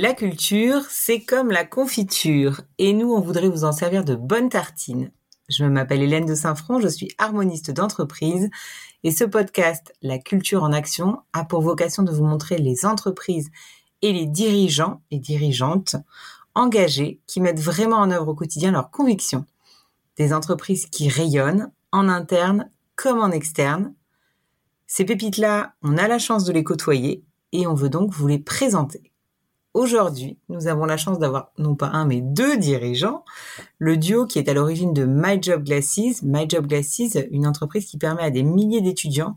La culture, c'est comme la confiture, et nous, on voudrait vous en servir de bonnes tartines. Je m'appelle Hélène de Saint-Front, je suis harmoniste d'entreprise, et ce podcast, La culture en action, a pour vocation de vous montrer les entreprises et les dirigeants et dirigeantes engagés qui mettent vraiment en œuvre au quotidien leurs convictions. Des entreprises qui rayonnent, en interne comme en externe. Ces pépites-là, on a la chance de les côtoyer et on veut donc vous les présenter. Aujourd'hui, nous avons la chance d'avoir non pas un mais deux dirigeants. Le duo qui est à l'origine de My Job Glasses. My Job Glasses, une entreprise qui permet à des milliers d'étudiants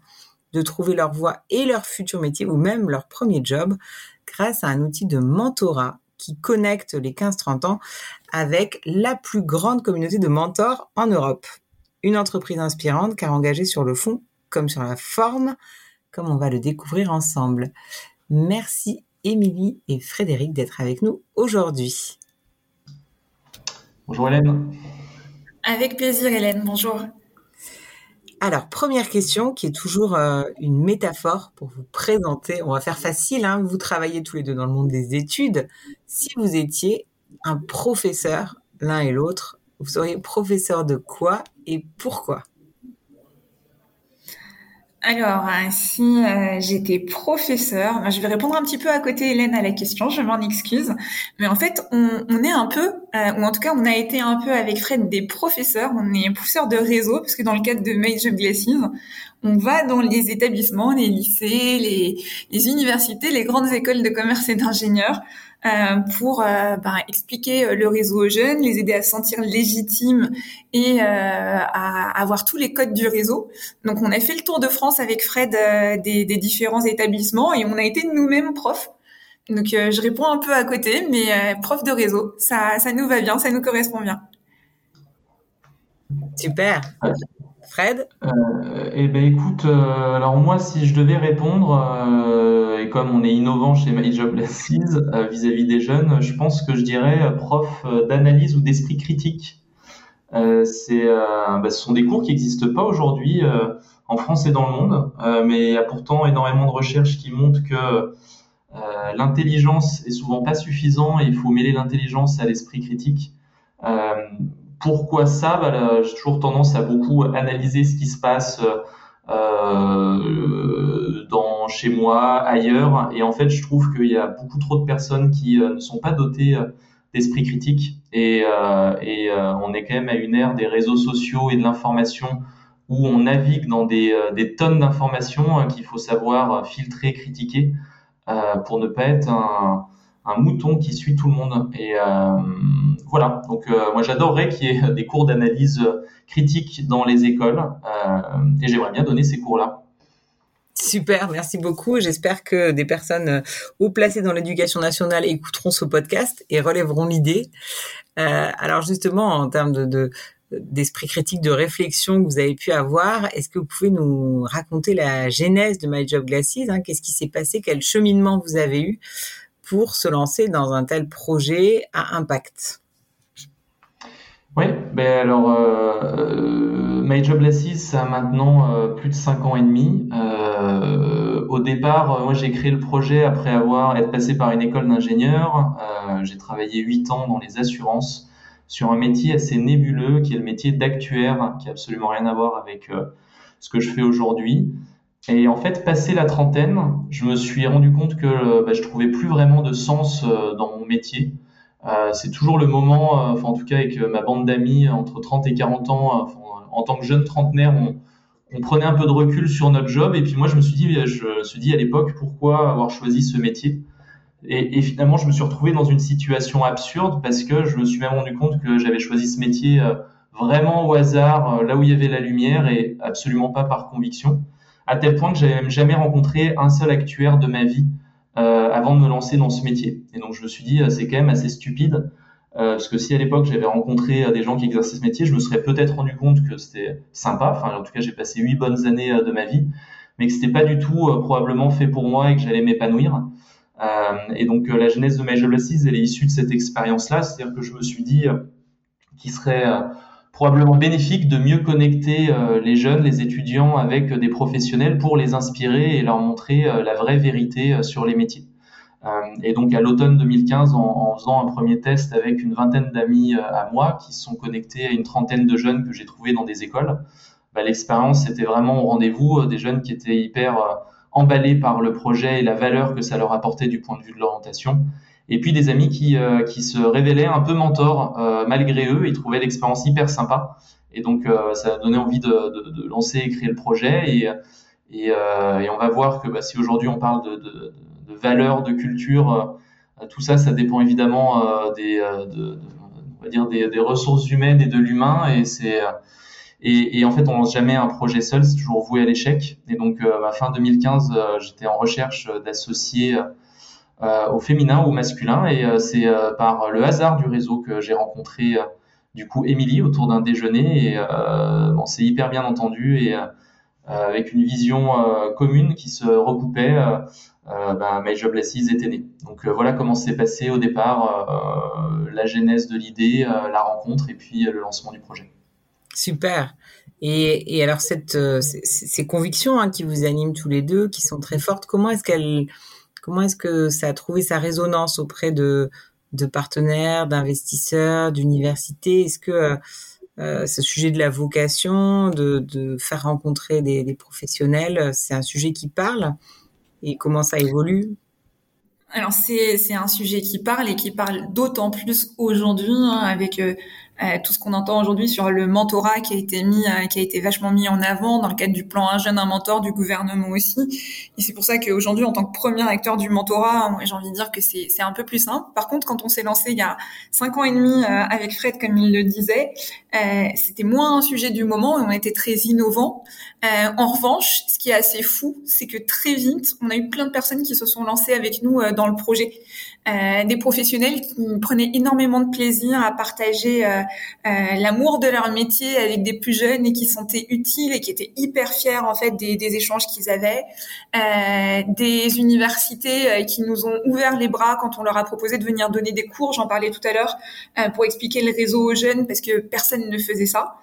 de trouver leur voie et leur futur métier ou même leur premier job grâce à un outil de mentorat qui connecte les 15-30 ans avec la plus grande communauté de mentors en Europe. Une entreprise inspirante car engagée sur le fond comme sur la forme, comme on va le découvrir ensemble. Merci Émilie et Frédéric d'être avec nous aujourd'hui. Bonjour Hélène. Avec plaisir Hélène, bonjour. Alors, première question qui est toujours euh, une métaphore pour vous présenter. On va faire facile, hein. vous travaillez tous les deux dans le monde des études. Si vous étiez un professeur, l'un et l'autre, vous seriez professeur de quoi et pourquoi? Alors, euh, si euh, j'étais professeur, je vais répondre un petit peu à côté Hélène à la question, je m'en excuse. Mais en fait, on, est un peu, euh, ou en tout cas, on a été un peu avec Fred des professeurs, on est professeurs de réseau, parce que dans le cadre de Major Glasses, on va dans les établissements, les lycées, les, universités, les grandes écoles de commerce et d'ingénieurs, pour euh, ben, expliquer euh, le réseau aux jeunes, les aider à se sentir légitimes et à avoir tous les codes du réseau. Donc on a fait le tour de France avec Fred des, des, différents établissements et on a été nous-mêmes profs. Donc je réponds un peu à côté, mais prof de réseau, ça, ça nous va bien, ça nous correspond bien. Super. Fred Eh ben écoute, alors moi si je devais répondre, et comme on est innovant chez My euh, vis-à-vis des jeunes, je pense que je dirais euh, prof euh, d'analyse ou d'esprit critique. c'est, bah, ce sont des cours qui n'existent pas aujourd'hui en France et dans le monde, mais il y a pourtant énormément de recherches qui montrent que l'intelligence est souvent pas suffisant et il faut mêler l'intelligence à l'esprit critique. Pourquoi ça bah, J'ai toujours tendance à beaucoup analyser ce qui se passe euh, dans chez moi, ailleurs. Et en fait, je trouve qu'il y a beaucoup trop de personnes qui euh, ne sont pas dotées euh, d'esprit critique. Et, et on est quand même à une ère des réseaux sociaux et de l'information où on navigue dans des, des tonnes d'informations hein, qu'il faut savoir filtrer, critiquer pour ne pas être un, un mouton qui suit tout le monde. Et euh, voilà, donc euh, moi j'adorerais qu'il y ait des cours d'analyse critique dans les écoles euh, et j'aimerais bien donner ces cours-là. Super, merci beaucoup. J'espère que des personnes haut placées dans l'éducation nationale écouteront ce podcast et relèveront l'idée. alors justement, en termes de, d'esprit critique, de réflexion que vous avez pu avoir. Est-ce que vous pouvez nous raconter la genèse de My Job Glasses hein? Qu'est-ce qui s'est passé? Quel cheminement vous avez eu? Pour se lancer dans un tel projet à impact Oui, ben alors euh, Job ça a maintenant euh, plus de 5 ans et demi. Euh, au départ, euh, moi j'ai créé le projet après avoir été passé par une école d'ingénieur. j'ai travaillé 8 ans dans les assurances sur un métier assez nébuleux qui est le métier d'actuaire, qui a absolument rien à voir avec ce que je fais aujourd'hui. Et en fait, passé la trentaine, je me suis rendu compte que euh, bah, je trouvais plus vraiment de sens euh, dans mon métier. Euh, c'est toujours le moment, enfin en tout cas avec ma bande d'amis entre 30 et 40 ans, en tant que jeune trentenaire, on, on, prenait un peu de recul sur notre job. Et puis moi, je me suis dit, je me suis dit à l'époque, pourquoi avoir choisi ce métier? Et, et, finalement, je me suis retrouvé dans une situation absurde parce que je me suis même rendu compte que j'avais choisi ce métier vraiment au hasard, là où il y avait la lumière et absolument pas par conviction à tel point que j'avais jamais rencontré un seul actuaire de ma vie euh, avant de me lancer dans ce métier. Et donc je me suis dit, euh, c'est quand même assez stupide, euh, parce que si à l'époque j'avais rencontré des gens qui exerçaient ce métier, je me serais peut-être rendu compte que c'était sympa, enfin en tout cas j'ai passé huit bonnes années de ma vie, mais que c'était pas du tout probablement fait pour moi et que j'allais m'épanouir. et donc la genèse de Major Blesses, elle est issue de cette expérience-là, c'est-à-dire que je me suis dit qu'il serait probablement bénéfique de mieux connecter euh, les jeunes, les étudiants avec des professionnels pour les inspirer et leur montrer euh, la vraie vérité euh, sur les métiers. et donc à l'automne 2015, en, faisant un premier test avec une vingtaine d'amis à moi qui se sont connectés à une trentaine de jeunes que j'ai trouvés dans des écoles, bah, l'expérience était vraiment au rendez-vous, des jeunes qui étaient hyper emballés par le projet et la valeur que ça leur apportait du point de vue de l'orientation. Et puis des amis qui, euh, qui se révélaient un peu mentors euh, malgré eux, ils trouvaient l'expérience hyper sympa. Et donc euh, ça a donné envie de, de, de, lancer et créer le projet. Et, et, et on va voir que bah, si aujourd'hui on parle de, de, de valeurs, de culture, tout ça, ça dépend évidemment des, on va dire des, des, ressources humaines et de l'humain. Et c'est et, et, en fait, on lance jamais un projet seul, c'est toujours voué à l'échec. Et donc, euh, à fin 2015, euh, j'étais en recherche d'associés euh, au féminin ou au masculin, et euh, c'est par le hasard du réseau que j'ai rencontré du coup Émilie autour d'un déjeuner. Et on s'est hyper bien entendu et avec une vision commune qui se recoupait. Euh, ben, My Job Blesses était né. Donc voilà comment s'est passé au départ la genèse de l'idée, la rencontre et puis le lancement du projet. Super. Et, et alors cette euh, ces, convictions hein, qui vous animent tous les deux, qui sont très fortes, comment est-ce qu'elle comment est-ce que ça a trouvé sa résonance auprès de partenaires, d'investisseurs, d'universités? Est-ce que euh, euh ce sujet de la vocation, de, de faire rencontrer des, professionnels, c'est un sujet qui parle? Et comment ça évolue? Alors c'est un sujet qui parle et qui parle d'autant plus aujourd'hui hein, avec euh, euh, tout ce qu'on entend aujourd'hui sur le mentorat qui a été mis, euh, qui a été vachement mis en avant dans le cadre du plan Un jeune, un mentor du gouvernement aussi. Et c'est pour ça qu'aujourd'hui, en tant que premier acteur du mentorat, j'ai envie de dire que c'est, un peu plus simple. Par contre, quand on s'est lancé il y a cinq ans et demi euh, avec Fred, comme il le disait, c'était moins un sujet du moment et on était très innovant. en revanche, ce qui est assez fou, c'est que très vite, on a eu plein de personnes qui se sont lancées avec nous dans le projet. Euh, des professionnels qui prenaient énormément de plaisir à partager euh, euh, l'amour de leur métier avec des plus jeunes et qui se sentaient utiles et qui étaient hyper fiers en fait des, des échanges qu'ils avaient. des universités qui nous ont ouvert les bras quand on leur a proposé de venir donner des cours, j'en parlais tout à l'heure, pour expliquer le réseau aux jeunes parce que personne ne faisait ça.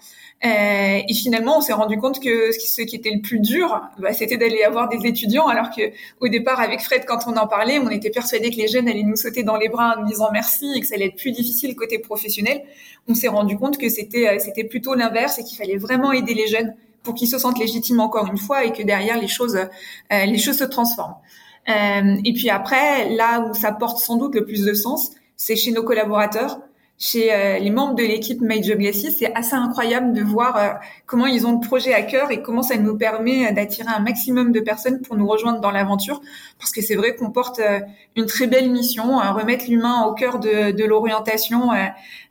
Euh, et finalement, on s'est rendu compte que ce qui était le plus dur, bah, c'était d'aller avoir des étudiants, alors que au départ, avec Fred, quand on en parlait, on était persuadé que les jeunes allaient nous sauter dans les bras en nous disant merci et que ça allait être plus difficile côté professionnel. On s'est rendu compte que c'était euh, c'était plutôt l'inverse et qu'il fallait vraiment aider les jeunes pour qu'ils se sentent légitimes encore une fois et que derrière les choses euh, les choses se transforment. Et puis après, là où ça porte sans doute le plus de sens, c'est chez nos collaborateurs chez euh, les membres de l'équipe Made Job c'est assez incroyable de voir euh, comment ils ont le projet à cœur et comment ça nous permet d'attirer un maximum de personnes pour nous rejoindre dans l'aventure. Parce que c'est vrai qu'on porte euh, une très belle mission, remettre l'humain au cœur de, l'orientation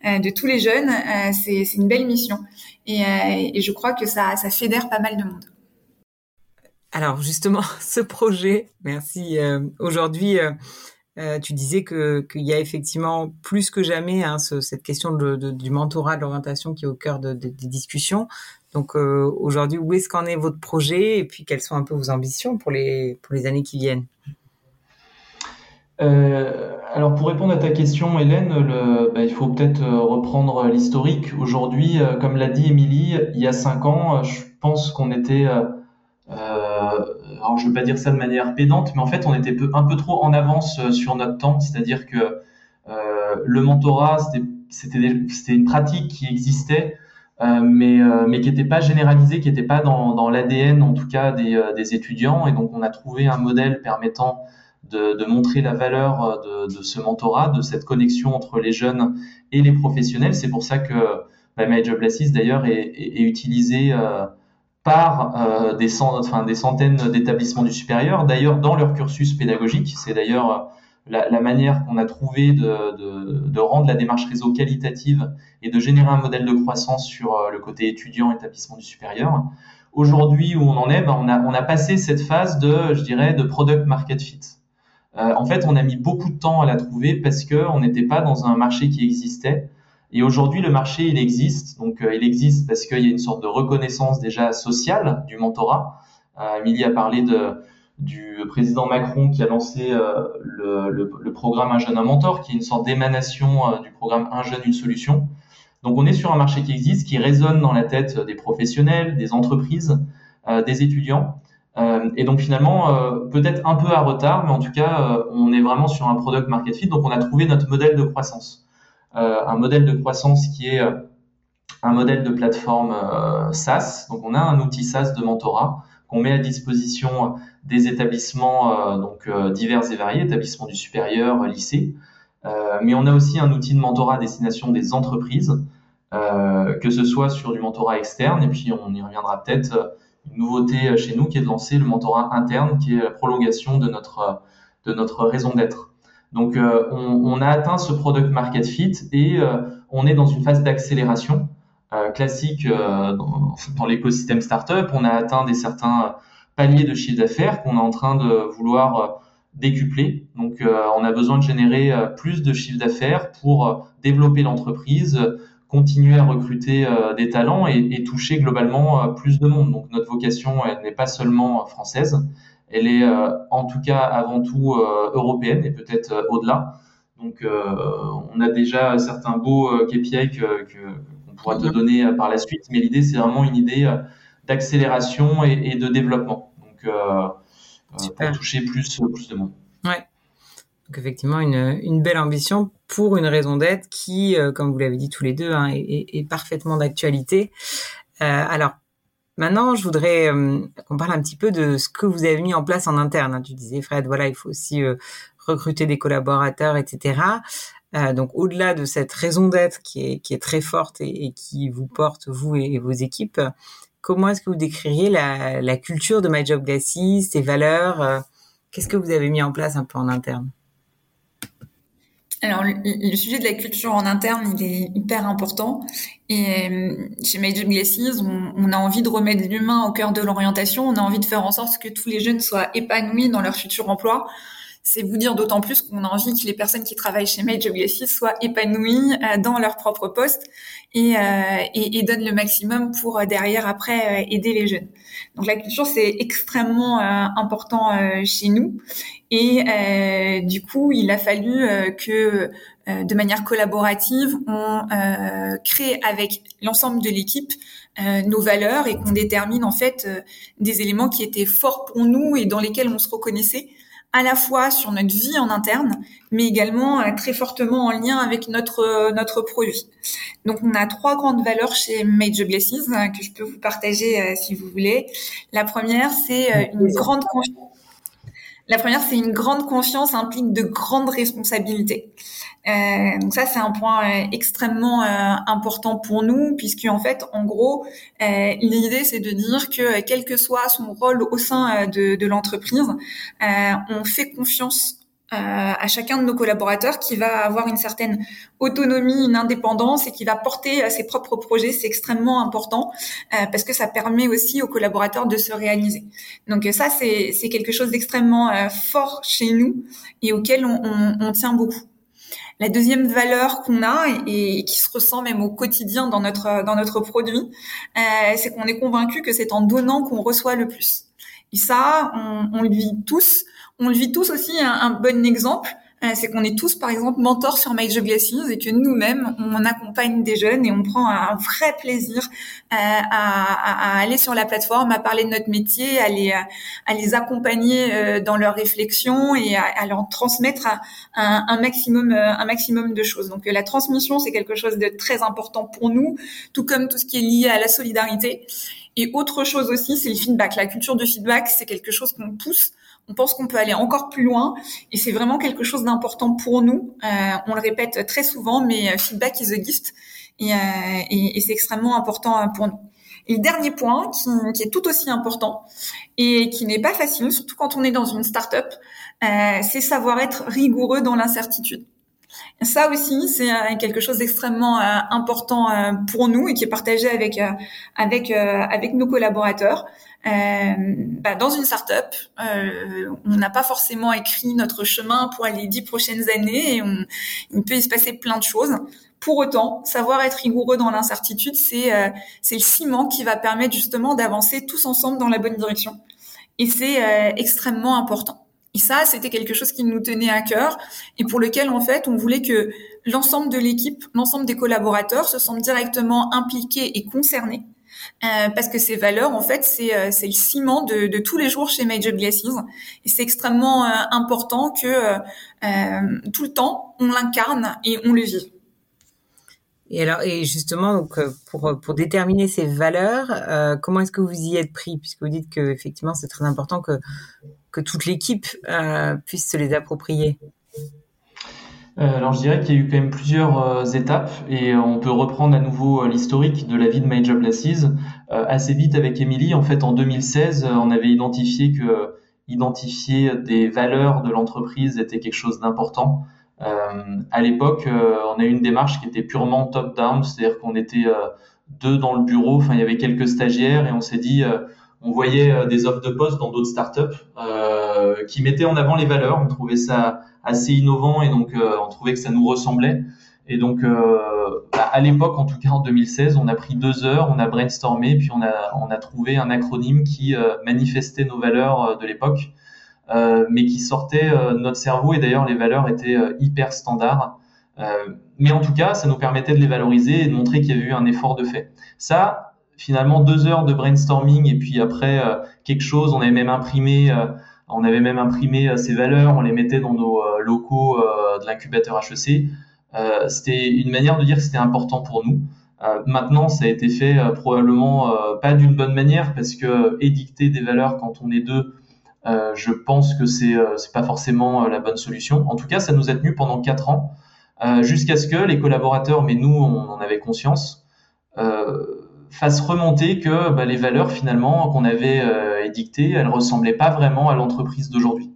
de tous les jeunes. c'est une belle mission. Et, je crois que ça fédère pas mal de monde. Alors justement, ce projet, merci. Aujourd'hui, euh, tu disais que qu'il y a effectivement plus que jamais hein, ce, cette question du mentorat, de l'orientation qui est au cœur de, des discussions. Donc euh, aujourd'hui, où est-ce qu'en est votre projet et puis quelles sont un peu vos ambitions pour les pour les années qui viennent? Euh, alors pour répondre à ta question, Hélène, bah, il faut peut-être reprendre l'historique. Aujourd'hui, comme l'a dit Émilie, il y a cinq ans, je pense qu'on était alors je ne veux pas dire ça de manière pédante, mais en fait on était un peu trop en avance euh, sur notre temps, c'est-à-dire que euh, le mentorat c'était une pratique qui existait, mais, mais qui n'était pas généralisée, qui n'était pas dans, l'ADN en tout cas des, étudiants, et donc on a trouvé un modèle permettant de, montrer la valeur de, ce mentorat, de cette connexion entre les jeunes et les professionnels. C'est pour ça que bah, My Job d'ailleurs est, est, est, utilisé par euh, des, centaines d'établissements du supérieur, d'ailleurs dans leur cursus pédagogique. C'est d'ailleurs euh, la, manière qu'on a trouvé de, rendre la démarche réseau qualitative et de générer un modèle de croissance sur euh, le côté étudiant, établissement du supérieur. Aujourd'hui, où on en est, ben, on, a, passé cette phase de, je dirais, de product market fit. En fait, on a mis beaucoup de temps à la trouver parce qu'on n'était pas dans un marché qui existait. Et aujourd'hui, le marché, il existe. Donc, euh, il existe parce qu'il y a une sorte de reconnaissance déjà sociale du mentorat. Euh, a parlé du président Macron qui a lancé euh, le, programme Un jeune, un mentor, qui est une sorte d'émanation euh, du programme Un jeune, une solution. Donc, on est sur un marché qui existe, qui résonne dans la tête des professionnels, des entreprises, des étudiants. Et donc finalement, peut-être un peu à retard, mais en tout cas, on est vraiment sur un product market fit. Donc on a trouvé notre modèle de croissance, un modèle de croissance qui est un modèle de plateforme SaaS. Donc on a un outil SaaS de mentorat qu'on met à disposition des établissements donc divers et variés, établissements du supérieur, lycée. mais on a aussi un outil de mentorat à destination des entreprises euh, que ce soit sur du mentorat externe, et puis on y reviendra peut-être, euh, une nouveauté chez nous qui est de lancer le mentorat interne, qui est la prolongation de notre, de notre raison d'être. Donc euh, on, a atteint ce product market fit et on est dans une phase d'accélération classique dans, dans l'écosystème startup. On a atteint des certains paliers de chiffre d'affaires qu'on est en train de vouloir décupler. Donc on a besoin de générer plus de chiffre d'affaires pour développer l'entreprise, continuer à recruter euh, des talents et, toucher globalement euh, plus de monde. Donc notre vocation, n'est pas seulement française, elle est euh, en tout cas avant tout européenne et peut-être au-delà. Donc on a déjà certains beaux KPI que, que qu'on pourra te donner par la suite, mais l'idée c'est vraiment une idée d'accélération et, et, de développement. Donc pour toucher plus plus de monde. Ouais. Donc effectivement, une, une belle ambition pour une raison d'être qui, euh, comme vous l'avez dit tous les deux, hein, est, est, parfaitement d'actualité. Euh, alors, maintenant, je voudrais euh, qu'on parle un petit peu de ce que vous avez mis en place en interne. Hein. Tu disais, Fred, voilà, il faut aussi euh, recruter des collaborateurs, etc. donc, au-delà de cette raison d'être qui est, qui est très forte et, qui vous porte, vous et, vos équipes, comment est-ce que vous décririez la, la culture de My Job Glasses, ses valeurs Qu'est-ce que vous avez mis en place un peu en interne? Alors, le, sujet de la culture en interne, il est hyper important. Et euh, chez Major on, on, a envie de remettre l'humain au cœur de l'orientation. On a envie de faire en sorte que tous les jeunes soient épanouis dans leur futur emploi. C'est vous dire d'autant plus qu'on a envie que les personnes qui travaillent chez Major Glasses soient épanouies euh, dans leur propre poste et, euh, et, et donnent le maximum pour derrière après aider les jeunes. Donc la culture c'est extrêmement important chez nous et euh, du coup, il a fallu euh, que euh, de manière collaborative, on crée avec l'ensemble de l'équipe nos valeurs et qu'on détermine en fait des éléments qui étaient forts pour nous et dans lesquels on se reconnaissait à la fois sur notre vie en interne, mais également très fortement en lien avec notre notre produit. Donc on a trois grandes valeurs chez Major Blesses que je peux vous partager si vous voulez. La première, c'est une grande confiance la première, c'est une grande confiance implique de grandes responsabilités. Euh, donc ça, c'est un point euh, extrêmement euh, important pour nous, puisque en fait, en gros, euh, l'idée, c'est de dire que quel que soit son rôle au sein de, de l'entreprise, on fait confiance euh, à chacun de nos collaborateurs qui va avoir une certaine autonomie, une indépendance et qui va porter euh, ses propres projets. C'est extrêmement important euh, parce que ça permet aussi aux collaborateurs de se réaliser. Donc ça, c'est quelque chose d'extrêmement fort chez nous et auquel on, on, on, tient beaucoup. La deuxième valeur qu'on a et, qui se ressent même au quotidien dans notre dans notre produit, c'est qu'on est convaincu que c'est en donnant qu'on reçoit le plus. Et ça, on, on le vit tous on le vit tous aussi un, bon exemple. Euh, c'est qu'on est tous, par exemple, mentors sur My Job et que nous-mêmes, on accompagne des jeunes et on prend un vrai plaisir euh, à, aller sur la plateforme, à parler de notre métier, à les, accompagner euh, dans leurs réflexions et à, leur transmettre un, un, maximum, un maximum de choses. Donc la transmission, c'est quelque chose de très important pour nous, tout comme tout ce qui est lié à la solidarité. Et autre chose aussi, c'est le feedback. La culture du feedback, c'est quelque chose qu'on pousse on pense qu'on peut aller encore plus loin et c'est vraiment quelque chose d'important pour nous. Euh, on le répète très souvent, mais euh, feedback is a gift et, euh, et, c'est extrêmement important euh, pour nous. Et le dernier point qui, qui, est tout aussi important et qui n'est pas facile, surtout quand on est dans une start-up, euh, c'est savoir être rigoureux dans l'incertitude. Ça aussi, c'est quelque chose d'extrêmement important pour nous et qui est partagé avec avec avec nos collaborateurs. Euh, bah, dans une startup, euh, on n'a pas forcément écrit notre chemin pour les dix prochaines années et on, il peut y se passer plein de choses. Pour autant, savoir être rigoureux dans l'incertitude, c'est euh, le ciment qui va permettre justement d'avancer tous ensemble dans la bonne direction. Et c'est euh, extrêmement important. Et ça, c'était quelque chose qui nous tenait à cœur et pour lequel, en fait, on voulait que l'ensemble de l'équipe, l'ensemble des collaborateurs se sentent directement impliqués et concernés Euh, parce que ces valeurs, en fait, c'est euh, le ciment de, de, tous les jours chez Major Glasses. Et c'est extrêmement euh, important que euh, tout le temps, on l'incarne et on le vit. Et alors, et justement, donc, pour, pour déterminer ces valeurs, comment est-ce que vous y êtes pris? Puisque vous dites que effectivement, c'est très important que, que toute l'équipe puisse se les approprier. Euh, alors je dirais qu'il y a eu quand même plusieurs euh, étapes et on peut reprendre à nouveau euh, l'historique de la vie de My Job assez vite avec Emily, en fait en 2016, on avait identifié que identifier des valeurs de l'entreprise était quelque chose d'important. à l'époque, on a eu une démarche qui était purement top-down, c'est-à-dire qu'on était deux dans le bureau, enfin il y avait quelques stagiaires et on s'est dit on voyait des offres de poste dans d'autres startups euh, qui mettaient en avant les valeurs. On trouvait ça assez innovant et donc euh, on trouvait que ça nous ressemblait. Et donc, euh, bah, à l'époque, en tout cas en 2016, on a pris deux heures, on a brainstormé, puis on a, on a trouvé un acronyme qui euh, manifestait nos valeurs de l'époque, mais qui sortait de notre cerveau. Et d'ailleurs, les valeurs étaient hyper standards. mais en tout cas, ça nous permettait de les valoriser et de montrer qu'il y avait eu un effort de fait. Ça, finalement, deux heures de brainstorming et puis après quelque chose, on avait même imprimé on avait même imprimé ces valeurs, on les mettait dans nos euh, locaux euh, de l'incubateur HEC. Euh, c'était une manière de dire que c'était important pour nous. maintenant, ça a été fait probablement pas d'une bonne manière parce que édicter des valeurs quand on est deux, je pense que c'est c'est pas forcément la bonne solution. En tout cas, ça nous a tenu pendant quatre ans, jusqu'à ce que les collaborateurs, mais nous, on en avait conscience, fasse remonter que bah, les valeurs finalement qu'on avait euh, édictées, elles ressemblaient pas vraiment à l'entreprise d'aujourd'hui.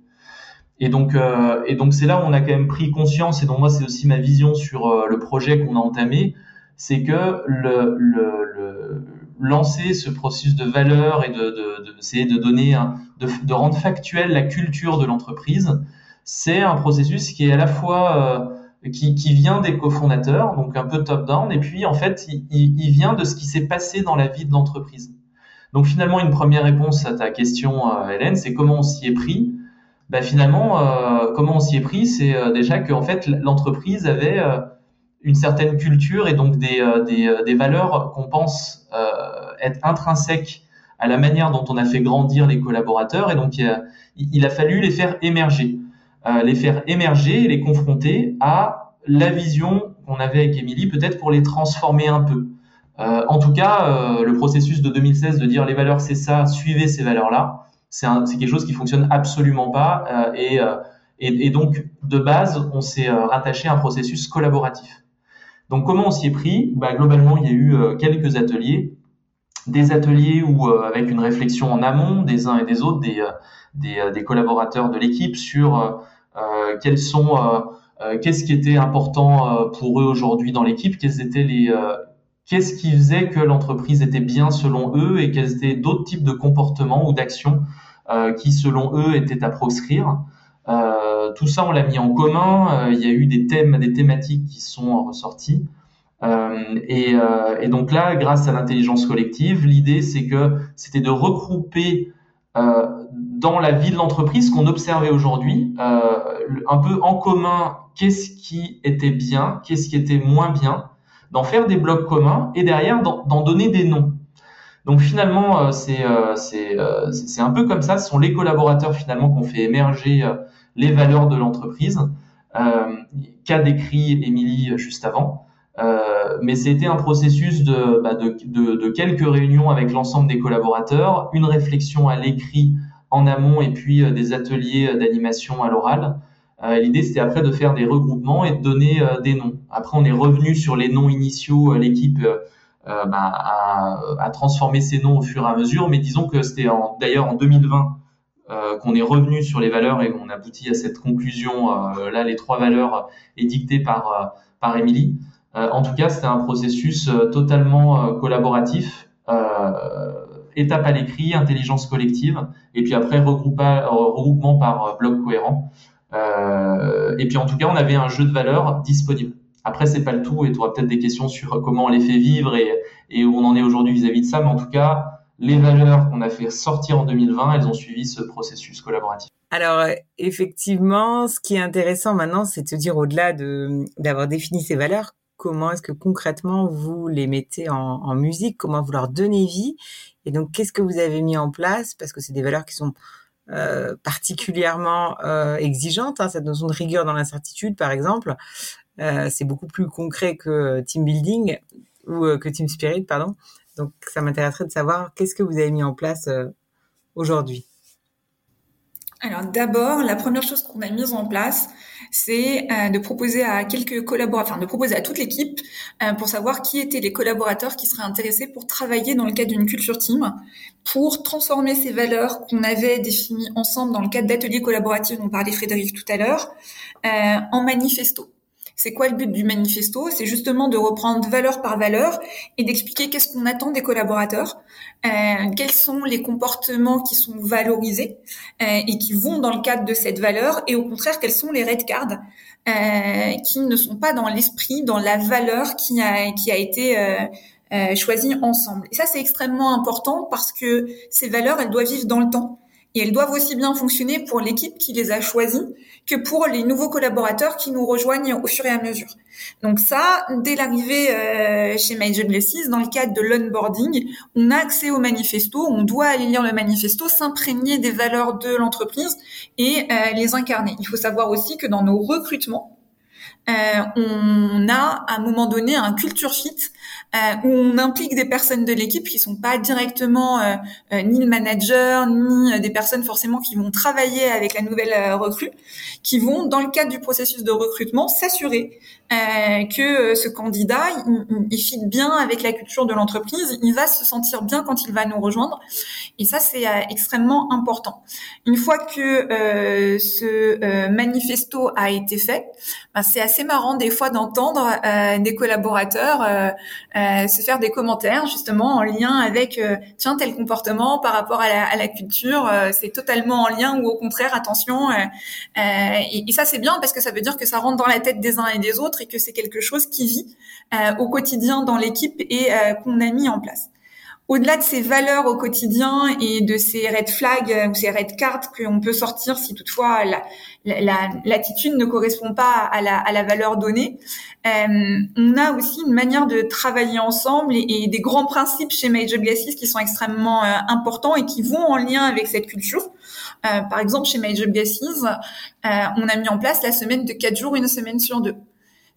Et donc, euh, et donc c'est là où on a quand même pris conscience, et donc moi c'est aussi ma vision sur euh, le projet qu'on a entamé, c'est que le, le, le, lancer ce processus de valeur et de, de, de de donner, de, de, rendre factuelle la culture de l'entreprise, c'est un processus qui est à la fois qui, vient des cofondateurs, donc un peu top-down, et puis en fait, il, il, vient de ce qui s'est passé dans la vie de l'entreprise. Donc finalement, une première réponse à ta question, euh, Hélène, c'est comment on s'y est pris? Ben, finalement, euh, comment on s'y est pris, c'est euh, déjà qu'en fait, l'entreprise avait une certaine culture et donc des valeurs qu'on pense être intrinsèques à la manière dont on a fait grandir les collaborateurs, et donc il il a fallu les faire émerger. Euh, les faire émerger et les confronter à la vision qu'on avait avec Émilie, peut-être pour les transformer un peu. Euh, en tout cas, euh, le processus de 2016 de dire les valeurs c'est ça, suivez ces valeurs-là, c'est quelque chose qui fonctionne absolument pas. Et, et, et, donc, de base, on s'est rattaché à un processus collaboratif. Donc, comment on s'y est pris? Bah, Globalement, il y a eu quelques ateliers. Des ateliers où, avec une réflexion en amont des uns et des autres, des, des, des collaborateurs de l'équipe sur euh, quels sont, euh, euh, qu'est-ce qui était important pour eux aujourd'hui dans l'équipe, quels étaient les qu'est-ce qui faisait que l'entreprise était bien selon eux et quels étaient d'autres types de comportements ou d'actions euh, qui selon eux étaient à proscrire? Euh, tout ça on l'a mis en commun. il y a eu des thèmes, des thématiques qui sont ressorties. Et, donc là, grâce à l'intelligence collective, l'idée c'est que c'était de regrouper dans la vie de l'entreprise qu'on observait aujourd'hui, euh, un peu en commun, qu'est-ce qui était bien, qu'est-ce qui était moins bien, d'en faire des blocs communs et derrière d'en donner des noms. Donc finalement, euh, euh, euh, c'est un peu comme ça, ce sont les collaborateurs finalement qu'on fait émerger les valeurs de l'entreprise, qu'a décrit Émilie juste avant. Mais c'était un processus de, bah, de, de, de, quelques réunions avec l'ensemble des collaborateurs, une réflexion à l'écrit en amont et puis euh, des ateliers euh, d'animation à l'oral. Euh, l'idée, c'était après de faire des regroupements et de donner des noms. Après, on est revenu sur les noms initiaux. L'équipe bah, a, a, transformé ces noms au fur et à mesure. Mais disons que c'était d'ailleurs en 2020 qu'on est revenu sur les valeurs et qu'on aboutit à cette conclusion. là, les trois valeurs édictées par par Émilie. En tout cas, c'était un processus totalement collaboratif étape à l'écrit, intelligence collective, et puis après regroupement par euh, bloc cohérent. Euh, et puis en tout cas, on avait un jeu de valeurs disponible. Après, c'est pas le tout, et tu auras peut-être des questions sur comment on les fait vivre et, et où on en est aujourd'hui vis-à-vis de ça, mais en tout cas, les valeurs qu'on a fait sortir en 2020, elles ont suivi ce processus collaboratif. Alors effectivement, ce qui est intéressant maintenant, c'est de se dire au-delà de d'avoir défini ces valeurs, comment est-ce que concrètement vous les mettez en, musique, comment vous leur donnez vie, et donc qu'est-ce que vous avez mis en place, parce que c'est des valeurs qui sont euh, particulièrement euh, exigeantes, hein, cette notion de rigueur dans l'incertitude, par exemple, euh, c'est beaucoup plus concret que team building ou que team spirit, pardon. Donc ça m'intéresserait de savoir qu'est-ce que vous avez mis en place aujourd'hui. Alors d'abord, la première chose qu'on a mise en place, c'est euh, de proposer à quelques collaborateurs, enfin de proposer à toute l'équipe euh, pour savoir qui étaient les collaborateurs qui seraient intéressés pour travailler dans le cadre d'une culture team, pour transformer ces valeurs qu'on avait définies ensemble dans le cadre d'ateliers collaboratifs dont parlait Frédéric tout à l'heure, euh, en manifesto. C'est quoi le but du manifesto? C'est justement de reprendre valeur par valeur et d'expliquer qu'est-ce qu'on attend des collaborateurs, euh, quels sont les comportements qui sont valorisés euh, et qui vont dans le cadre de cette valeur, et au contraire, quels sont les red cards euh, qui ne sont pas dans l'esprit, dans la valeur qui a, qui a été choisie ensemble. Et ça, c'est extrêmement important parce que ces valeurs, elles doivent vivre dans le temps et elles doivent aussi bien fonctionner pour l'équipe qui les a choisies que pour les nouveaux collaborateurs qui nous rejoignent au fur et à mesure. Donc ça, dès l'arrivée euh, chez Major Blesses, dans le cadre de l'onboarding, on a accès au manifesto, on doit aller lire le manifesto, s'imprégner des valeurs de l'entreprise et euh, les incarner. Il faut savoir aussi que dans nos recrutements, on a à un moment donné un culture fit euh, où on implique des personnes de l'équipe qui sont pas directement euh, euh, ni le manager ni des personnes forcément qui vont travailler avec la nouvelle recrue, qui vont dans le cadre du processus de recrutement s'assurer que ce candidat il, il fit bien avec la culture de l'entreprise, il va se sentir bien quand il va nous rejoindre et ça c'est extrêmement important. Une fois que ce manifesto a été fait, ben, c'est assez marrant des fois d'entendre des collaborateurs euh, se faire des commentaires justement en lien avec euh, tiens tel comportement par rapport à la, culture, euh, c'est totalement en lien ou au contraire attention. Et, et, ça c'est bien parce que ça veut dire que ça rentre dans la tête des uns et des autres et que c'est quelque chose qui vit au quotidien dans l'équipe et qu'on a mis en place au-delà de ces valeurs au quotidien et de ces red flags ou ces red cards qu'on peut sortir si toutefois l'attitude la, ne correspond pas à la, à la valeur donnée, euh, on a aussi une manière de travailler ensemble et, des grands principes chez Major Glasses qui sont extrêmement euh, importants et qui vont en lien avec cette culture. Euh, par exemple, chez Major Glasses, on a mis en place la semaine de quatre jours, une semaine sur deux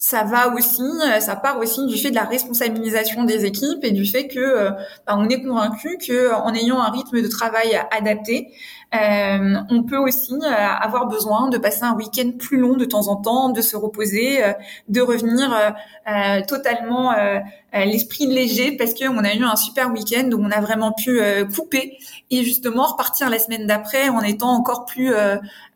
ça va aussi, euh, ça part aussi du fait de la responsabilisation des équipes et du fait que euh, bah, on est convaincu que en ayant un rythme de travail adapté, euh, on peut aussi euh, avoir besoin de passer un week-end plus long de temps en temps, de se reposer, euh, de revenir totalement l'esprit léger parce qu'on a eu un super week-end où on a vraiment pu couper et justement repartir la semaine d'après en étant encore plus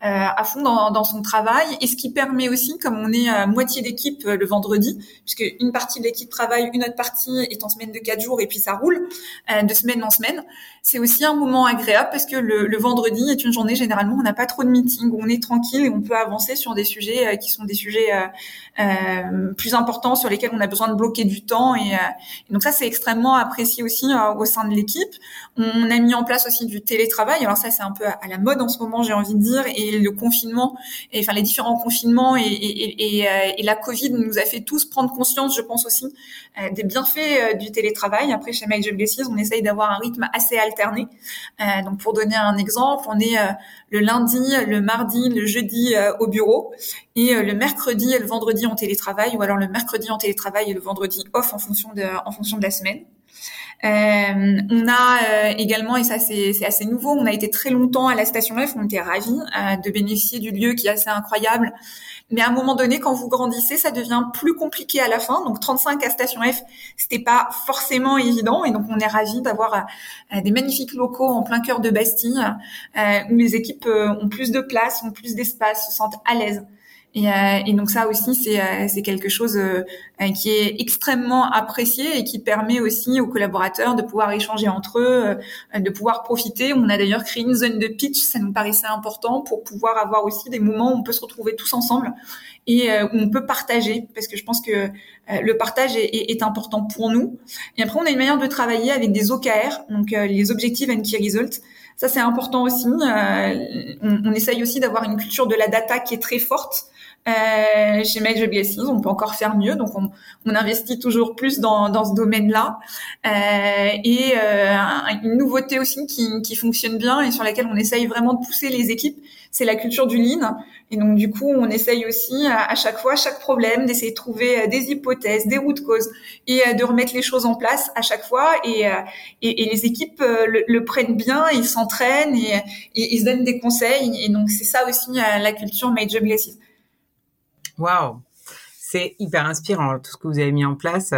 à fond dans, dans, son travail. Et ce qui permet aussi, comme on est à moitié d'équipe le vendredi, puisque une partie de l'équipe travaille, une autre partie est en semaine de quatre jours et puis ça roule de semaine en semaine, c'est aussi un moment agréable parce que le, le vendredi est une journée généralement on n'a pas trop de meetings, on est tranquille et on peut avancer sur des sujets euh, qui sont des sujets euh, euh, plus importants sur lesquels on a besoin de bloquer du temps donc ça c'est extrêmement apprécié aussi au sein de l'équipe. On a mis en place aussi du télétravail. Alors ça c'est un peu à, la mode en ce moment j'ai envie de dire et le confinement, et, enfin les différents confinements et, et, et, la Covid nous a fait tous prendre conscience, je pense aussi, des bienfaits du télétravail. Après chez Make Blesses, on essaye d'avoir un rythme assez alterné. donc pour donner un exemple on est euh, le lundi, le mardi, le jeudi euh, au bureau et euh, le mercredi et le vendredi en télétravail ou alors le mercredi en télétravail et le vendredi off en fonction de, en fonction de la semaine. on a également, et ça c'est assez nouveau, on a été très longtemps à la station F, on était ravis de bénéficier du lieu qui est assez incroyable, mais à un moment donné, quand vous grandissez, ça devient plus compliqué à la fin. Donc 35 à Station F, c'était pas forcément évident. Et donc on est ravis d'avoir euh, des magnifiques locaux en plein cœur de Bastille, euh, où les équipes euh, ont plus de place, ont plus d'espace, se sentent à l'aise. Et, euh, et, donc ça aussi, c'est euh, quelque chose euh, qui est extrêmement apprécié et qui permet aussi aux collaborateurs de pouvoir échanger entre eux, de pouvoir profiter. On a d'ailleurs créé une zone de pitch, ça nous paraissait important pour pouvoir avoir aussi des moments où on peut se retrouver tous ensemble et où on peut partager, parce que je pense que le partage est, est, important pour nous. Et après, on a une manière de travailler avec des OKR, donc les Objectives and Key Results. Ça, c'est important aussi. on, on essaye aussi d'avoir une culture de la data qui est très forte. Euh, chez Major Blessings, on peut encore faire mieux, donc on, on investit toujours plus dans, dans ce domaine-là. Euh, et euh, une nouveauté aussi qui, qui fonctionne bien et sur laquelle on essaye vraiment de pousser les équipes, c'est la culture du lean. Et donc du coup, on essaye aussi à, chaque fois, chaque problème, d'essayer de trouver euh, des hypothèses, des routes causes et euh, de remettre les choses en place à chaque fois. Et, euh, et, et les équipes le, le, prennent bien, ils s'entraînent et, ils se donnent des conseils. Et donc c'est ça aussi la culture Major Blesses. Waouh, c'est hyper inspirant tout ce que vous avez mis en place.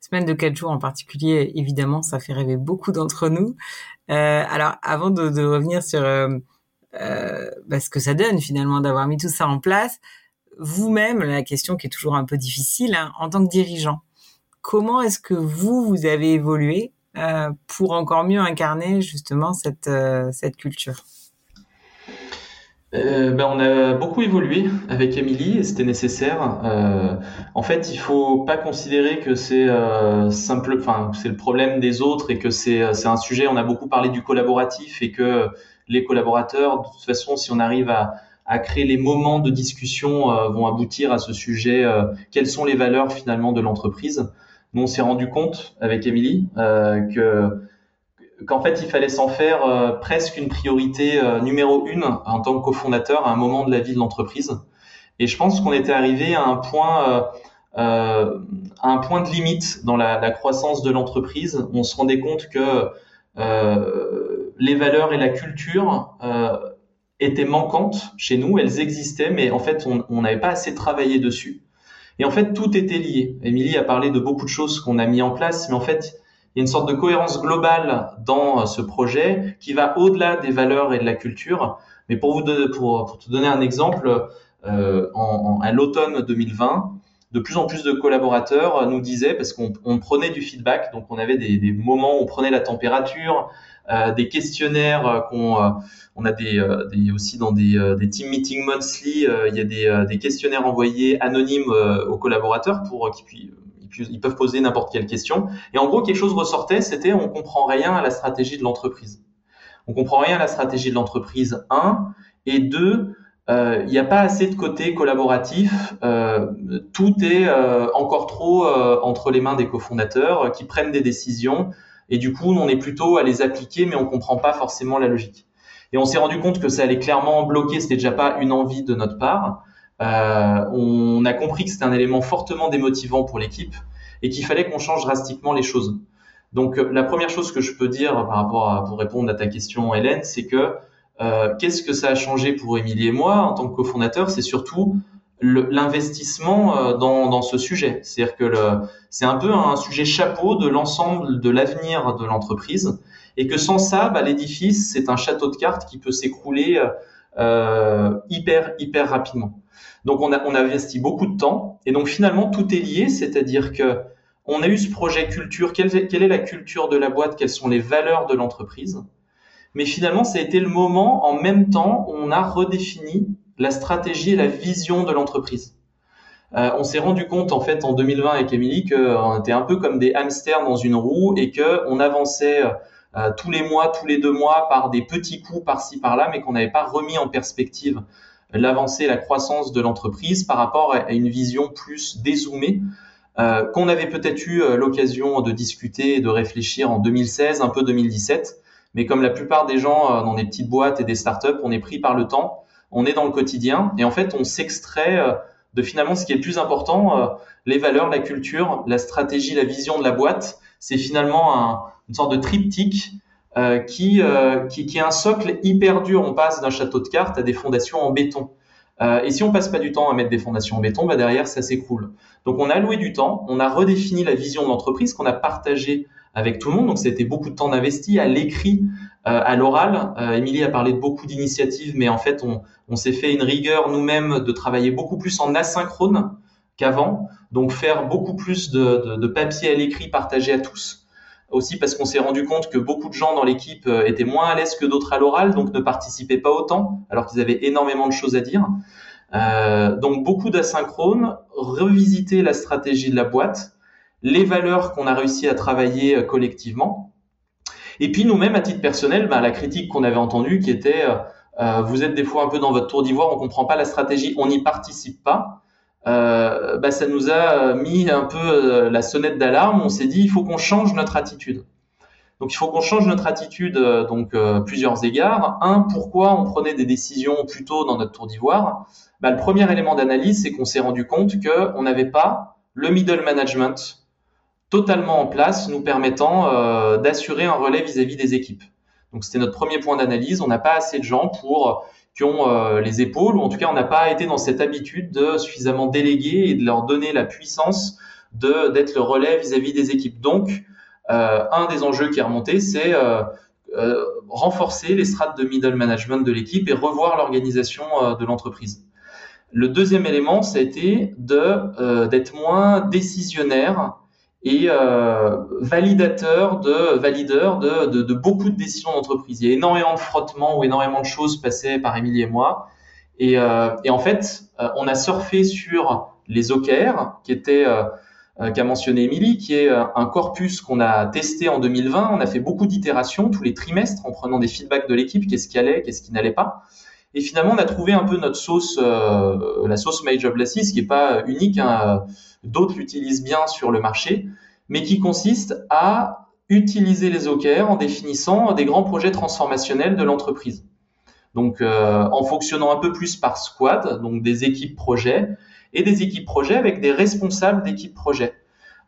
Semaine de quatre jours en particulier, évidemment, ça fait rêver beaucoup d'entre nous. Euh, alors, avant de, revenir sur euh, bah, ce que ça donne finalement d'avoir mis tout ça en place. Vous-même, la question qui est toujours un peu difficile, hein, en tant que dirigeant, comment est-ce que vous, vous avez évolué euh, pour encore mieux incarner justement cette, euh, cette culture? Euh, ben on a beaucoup évolué avec Émilie et c'était nécessaire. Euh, en fait, il faut pas considérer que c'est euh, simple, enfin c'est le problème des autres et que c'est c'est un sujet. On a beaucoup parlé du collaboratif et que les collaborateurs, de toute façon, si on arrive à, à créer les moments de discussion, euh, vont aboutir à ce sujet. Euh, quelles sont les valeurs finalement de l'entreprise Nous, on s'est rendu compte avec Émilie euh, que qu'en fait, il fallait s'en faire presque une priorité numéro une en tant que cofondateur à un moment de la vie de l'entreprise. Et je pense qu'on était arrivé à un point, à un point de limite dans la, la croissance de l'entreprise. On se rendait compte que euh, les valeurs et la culture euh, étaient manquantes chez nous, elles existaient, mais en fait, on n'avait pas assez travaillé dessus. Et en fait, tout était lié. Émilie a parlé de beaucoup de choses qu'on a mis en place, mais en fait, il y a une sorte de cohérence globale dans ce projet qui va au-delà des valeurs et de la culture. Mais pour vous pour, te donner un exemple, euh, à l'automne 2020, de plus en plus de collaborateurs nous disaient, parce qu'on prenait du feedback, donc on avait des, moments où on prenait la température, euh, des questionnaires euh, qu'on euh, on a des, aussi dans des, des team meetings monthly, il y a des, questionnaires envoyés anonymes aux collaborateurs pour qu'ils ils peuvent poser n'importe quelle question. Et en gros, quelque chose ressortait, c'était on comprend rien à la stratégie de l'entreprise. On comprend rien à la stratégie de l'entreprise, un, et deux, il n'y a pas assez de côté collaboratif. Euh, tout est euh, encore trop entre les mains des cofondateurs qui prennent des décisions et du coup, on est plutôt à les appliquer, mais on comprend pas forcément la logique. Et on s'est rendu compte que ça allait clairement bloquer, c'était déjà pas une envie de notre part. Euh, on a compris que c'était un élément fortement démotivant pour l'équipe et qu'il fallait qu'on change drastiquement les choses. Donc euh, la première chose que je peux dire par rapport à pour répondre à ta question, Hélène, c'est que euh, qu'est-ce que ça a changé pour Émilie et moi en tant que cofondateur? C'est surtout l'investissement euh, dans, dans, ce sujet. C'est-à-dire que c'est un peu un sujet chapeau de l'ensemble de l'avenir de l'entreprise et que sans ça, bah, l'édifice, c'est un château de cartes qui peut s'écrouler euh, hyper, hyper rapidement. Donc on a, investi beaucoup de temps et donc finalement tout est lié, c'est-à-dire que on a eu ce projet culture, quelle, est la culture de la boîte, quelles sont les valeurs de l'entreprise? Mais finalement, ça a été le moment en même temps on a redéfini la stratégie et la vision de l'entreprise. Euh, on s'est rendu compte en fait en 2020 avec Émilie qu'on était un peu comme des hamsters dans une roue et que on avançait euh, tous les mois, tous les deux mois par des petits coups par-ci par-là, mais qu'on n'avait pas remis en perspective l'avancée, la croissance de l'entreprise par rapport à une vision plus dézoomée euh, qu'on avait peut-être eu euh, l'occasion de discuter et de réfléchir en 2016, un peu 2017. Mais comme la plupart des gens euh, dans des petites boîtes et des startups, on est pris par le temps on est dans le quotidien et en fait on s'extrait euh, de finalement ce qui est le plus important, les valeurs, la culture, la stratégie, la vision de la boîte. C'est finalement une sorte de triptyque euh, qui, qui, qui, est un socle hyper dur. On passe d'un château de cartes à des fondations en béton. et si on passe pas du temps à mettre des fondations en béton, bah derrière ça s'écroule. Donc on a alloué du temps, on a redéfini la vision de l'entreprise qu'on a partagée avec tout le monde. Donc c'était beaucoup de temps investi à l'écrit, euh, à l'oral. Euh, Émilie a parlé de beaucoup d'initiatives, mais en fait on, on s'est fait une rigueur nous-mêmes de travailler beaucoup plus en asynchrone qu'avant. Donc faire beaucoup plus de, de, de papier à l'écrit partagé à tous. Aussi parce qu'on s'est rendu compte que beaucoup de gens dans l'équipe euh, étaient moins à l'aise que d'autres à l'oral, donc ne participaient pas autant, alors qu'ils avaient énormément de choses à dire. Euh, donc beaucoup d'asynchrone, revisiter la stratégie de la boîte, les valeurs qu'on a réussi à travailler euh, collectivement. Et puis nous-mêmes, à titre personnel, ben, la critique qu'on avait entendue qui était euh, vous êtes des fois un peu dans votre tour d'ivoire, on comprend pas la stratégie, on n'y participe pas. Bah, ça nous a mis un peu la sonnette d'alarme. On s'est dit, il faut qu'on change notre attitude. Donc il faut qu'on change notre attitude euh, donc euh, plusieurs égards. Un, pourquoi on prenait des décisions plutôt dans notre tour d'ivoire? Bah, Le premier élément d'analyse, c'est qu'on s'est rendu compte qu'on n'avait pas le middle management totalement en place, nous permettant euh, d'assurer un relais vis-à-vis des équipes. Donc c'était notre premier point d'analyse. On n'a pas assez de gens pour ont les épaules, ou en tout cas on n'a pas été dans cette habitude de suffisamment déléguer et de leur donner la puissance de d'être le relais vis-à-vis des équipes. Donc euh, un des enjeux qui est remonté, c'est euh, euh, renforcer les strates de middle management de l'équipe et revoir l'organisation de l'entreprise. Le deuxième élément, ça a été d'être moins décisionnaire et validateur de valideur de, de, de, beaucoup de décisions d'entreprise. Il y a énormément de frottements ou énormément de choses passées par Émilie et moi. Et, et en fait, on a surfé sur les OKR, qui étaient euh, qu'a mentionné Émilie, qui est euh, un corpus qu'on a testé en 2020. On a fait beaucoup d'itérations tous les trimestres en prenant des feedbacks de l'équipe, qu'est-ce qui allait, qu'est-ce qui n'allait pas. Et finalement, on a trouvé un peu notre sauce, euh, la sauce My Job qui est pas unique. Hein, D'autres l'utilisent bien sur le marché, mais qui consiste à utiliser les OKR en définissant des grands projets transformationnels de l'entreprise. Donc, en fonctionnant un peu plus par squad, donc des équipes projets, et des équipes projet avec des responsables d'équipes projet.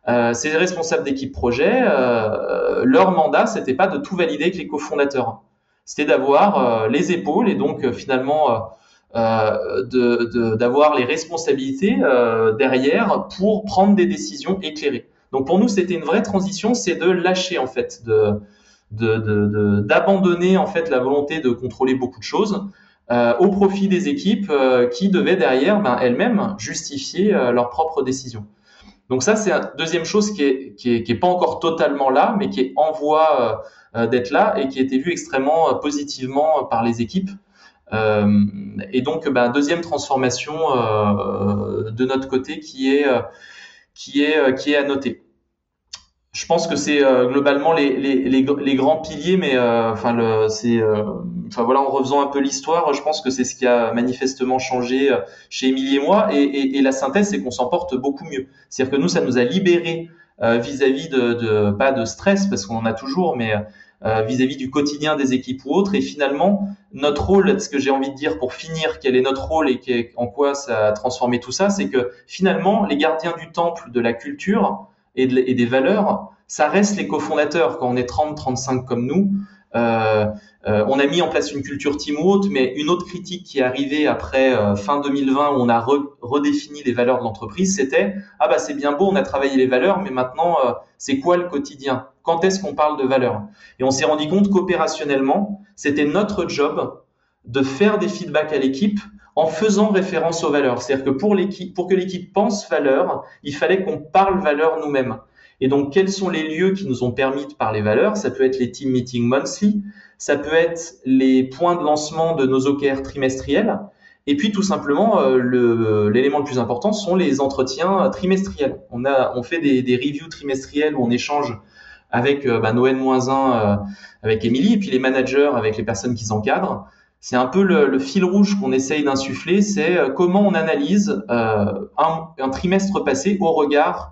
Euh, ces responsables d'équipe projet, euh, leur mandat, c'était pas de tout valider avec les cofondateurs. C'était d'avoir euh, les épaules et donc euh, finalement d'avoir de, les responsabilités derrière pour prendre des décisions éclairées. Donc pour nous, c'était une vraie transition, c'est de lâcher en fait, de d'abandonner en fait la volonté de contrôler beaucoup de choses euh, au profit des équipes euh, qui devaient derrière ben, elles-mêmes justifier euh, leurs propres décisions. Donc ça, c'est une deuxième chose qui est, qui est, qui est pas encore totalement là, mais qui est en voie d'être là et qui a été vue extrêmement positivement par les équipes. et donc, ben, deuxième transformation de notre côté qui est, qui est, qui est à noter je pense que c'est euh, globalement les, les, les, grands piliers, mais euh, enfin c'est euh, voilà en refaisant un peu l'histoire, je pense que c'est ce qui a manifestement changé chez Émilie et moi. Et, et, et la synthèse, c'est qu'on s'en porte beaucoup mieux. C'est-à-dire que nous, ça nous a libérés vis-à-vis de, de, pas de stress parce qu'on en a toujours, mais vis-à-vis du quotidien des équipes ou autres. Et finalement, notre rôle, ce que j'ai envie de dire pour finir, quel est notre rôle et en quoi ça a transformé tout ça, c'est que finalement, les gardiens du temple de la culture et, des valeurs, ça reste les cofondateurs quand on est 30, 35 comme nous. Euh, euh, on a mis en place une culture team haute, mais une autre critique qui est arrivée après euh, fin 2020 où on a redéfini les valeurs de l'entreprise, c'était ah bah c'est bien beau, on a travaillé les valeurs, mais maintenant euh, c'est quoi le quotidien? Quand est-ce qu'on parle de valeurs? Et on s'est rendu compte qu'opérationnellement, c'était notre job de faire des feedbacks à l'équipe en faisant référence aux valeurs. C'est-à-dire que pour pour que l'équipe pense valeur, il fallait qu'on parle valeur nous-mêmes. Et donc, quels sont les lieux qui nous ont permis de parler valeur? Ça peut être les team meetings monthly, ça peut être les points de lancement de nos OKR trimestriels, et puis tout simplement, euh, l'élément le, plus important sont les entretiens trimestriels. On a, on fait des, reviews trimestriels où on échange avec euh, bah, nos N-1 euh, avec Émilie, et puis les managers avec les personnes qui s'encadrent c'est un peu le, fil rouge qu'on essaye d'insuffler, c'est euh, comment on analyse euh, un, trimestre passé au regard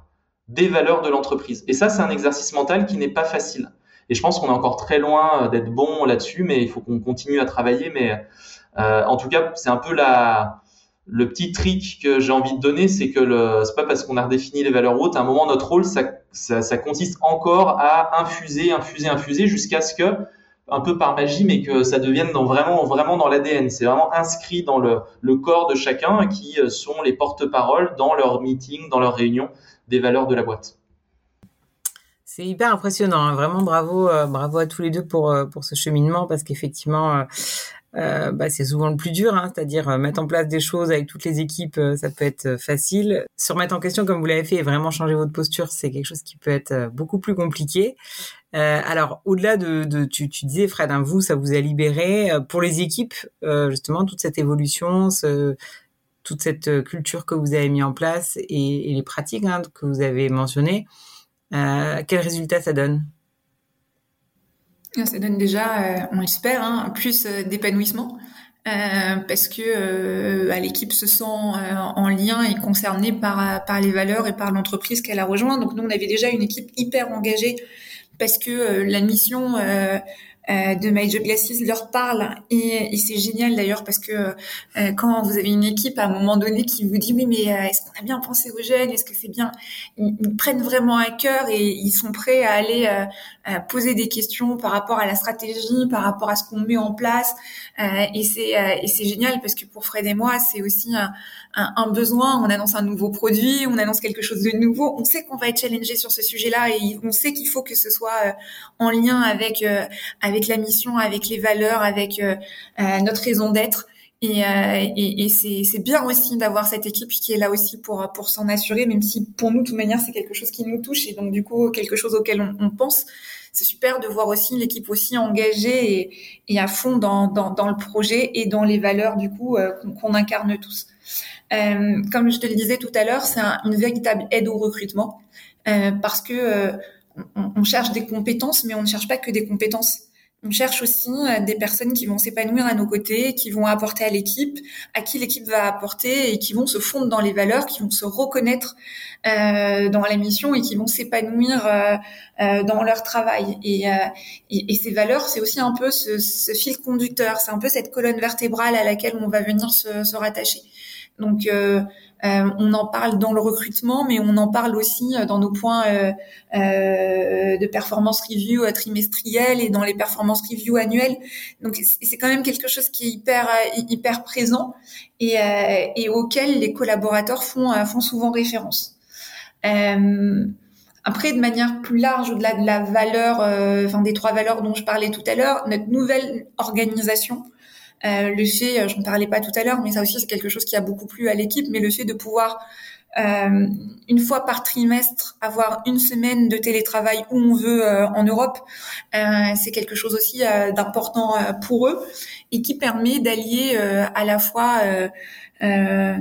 des valeurs de l'entreprise. Et ça, c'est un exercice mental qui n'est pas facile. Et je pense qu'on est encore très loin euh, d'être bon là-dessus, mais il faut qu'on continue à travailler. Mais en tout cas, c'est un peu la, le petit trick que j'ai envie de donner, c'est que le, c'est pas parce qu'on a redéfini les valeurs hautes, à un moment notre rôle, ça, ça, ça consiste encore à infuser, infuser, infuser, jusqu'à ce que un peu par magie, mais que ça devienne dans vraiment, vraiment dans l'ADN. C'est vraiment inscrit dans le, le, corps de chacun qui euh, sont les porte-paroles dans leurs meetings, dans leurs réunions des valeurs de la boîte. C'est hyper impressionnant, hein. vraiment bravo, euh, bravo à tous les deux pour euh, pour ce cheminement parce qu'effectivement euh, bah, c'est souvent le plus dur, hein, c'est-à-dire mettre en place des choses avec toutes les équipes, ça peut être facile. Se remettre en question comme vous l'avez fait et vraiment changer votre posture, c'est quelque chose qui peut être beaucoup plus compliqué. Alors, au-delà de, tu, disais, Fred, hein, vous, ça vous a libéré pour les équipes, justement, toute cette évolution, ce, toute cette culture que vous avez mis en place et, les pratiques hein, que vous avez mentionnées. quel résultat ça donne? Ça donne déjà, on espère, hein, plus d'épanouissement. Euh, parce que euh, bah, l'équipe se sent euh, en lien et concernée par les valeurs et par l'entreprise qu'elle a rejoint. Donc nous on avait déjà une équipe hyper engagée parce que la mission euh, de My Job Glasses leur parle et, et c'est génial d'ailleurs parce que euh, quand vous avez une équipe à un moment donné qui vous dit oui mais euh, est-ce qu'on a bien pensé aux jeunes? Est-ce que c'est bien? Ils, prennent vraiment à cœur et ils sont prêts à aller à poser des questions par rapport à la stratégie par rapport à ce qu'on met en place. Et c'est et c'est génial parce que pour Fred et moi c'est aussi un, un, besoin on annonce un nouveau produit on annonce quelque chose de nouveau on sait qu'on va être challengé sur ce sujet-là et on sait qu'il faut que ce soit en lien avec avec avec la mission, avec les valeurs, avec euh, euh, notre raison d'être. Et, euh, et, et c'est bien aussi d'avoir cette équipe qui est là aussi pour pour s'en assurer, même si pour nous, de toute manière, c'est quelque chose qui nous touche et donc du coup quelque chose auquel on, on pense. C'est super de voir aussi l'équipe aussi engagée et, et, à fond dans, dans, dans, le projet et dans les valeurs du coup qu'on incarne tous. Euh, comme je te le disais tout à l'heure, c'est une véritable aide au recrutement euh, parce que on, on, cherche des compétences, mais on ne cherche pas que des compétences. On cherche aussi euh, des personnes qui vont s'épanouir à nos côtés, qui vont apporter à l'équipe, à qui l'équipe va apporter et qui vont se fondre dans les valeurs, qui vont se reconnaître euh, dans la mission et qui vont s'épanouir euh, euh dans leur travail. Et, euh, et, et ces valeurs, c'est aussi un peu ce, ce fil conducteur, c'est un peu cette colonne vertébrale à laquelle on va venir se, se rattacher. Donc euh, euh, on en parle dans le recrutement, mais on en parle aussi euh, dans nos points de performance review trimestriels et dans les performance review annuelles. Donc c'est quand même quelque chose qui est hyper présent et, et auquel les collaborateurs font font souvent référence. Après, de manière plus large, au-delà de la valeur, des trois valeurs dont je parlais tout à l'heure, notre nouvelle organisation euh, le fait, euh, je ne parlais pas tout à l'heure, mais ça aussi c'est quelque chose qui a beaucoup plu à l'équipe, mais le fait de pouvoir euh, une fois par trimestre avoir une semaine de télétravail où on veut euh, en Europe, euh, c'est quelque chose aussi d'important pour eux et qui permet d'allier à la fois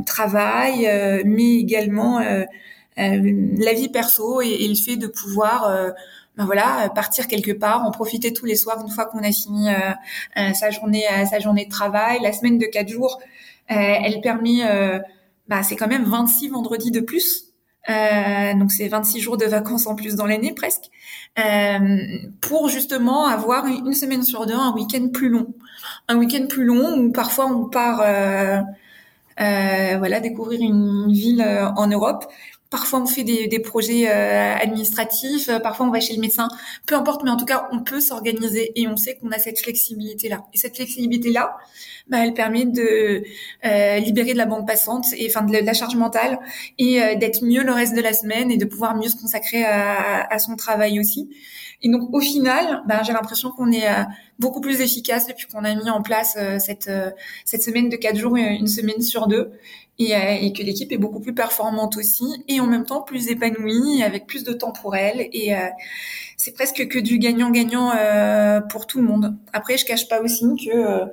travail, mais également la vie perso et, et, le fait de pouvoir ben voilà, euh, partir quelque part, en profiter tous les soirs une fois qu'on a fini euh, euh, sa journée, sa journée de travail. La semaine de quatre jours, elle permet, bah, c'est quand même 26 vendredis de plus. donc c'est 26 jours de vacances en plus dans l'année presque, pour justement avoir une, semaine sur deux un week-end plus long, un week-end plus long où parfois on part, voilà, découvrir une ville en Europe, Parfois, on fait des, des projets euh, administratifs, euh, parfois on va chez le médecin. Peu importe, mais en tout cas, on peut s'organiser et on sait qu'on a cette flexibilité-là. Et cette flexibilité-là, bah, elle permet de euh, libérer de la bande passante et enfin de, la charge mentale et d'être mieux le reste de la semaine et de pouvoir mieux se consacrer à, à son travail aussi. Et donc, au final, bah, j'ai l'impression qu'on est beaucoup plus efficace depuis qu'on a mis en place cette cette semaine de quatre jours, une semaine sur deux et, euh, et que l'équipe est beaucoup plus performante aussi et en même temps plus épanouie avec plus de temps pour elle et euh, c'est presque que du gagnant-gagnant euh, pour tout le monde. Après, je cache pas aussi que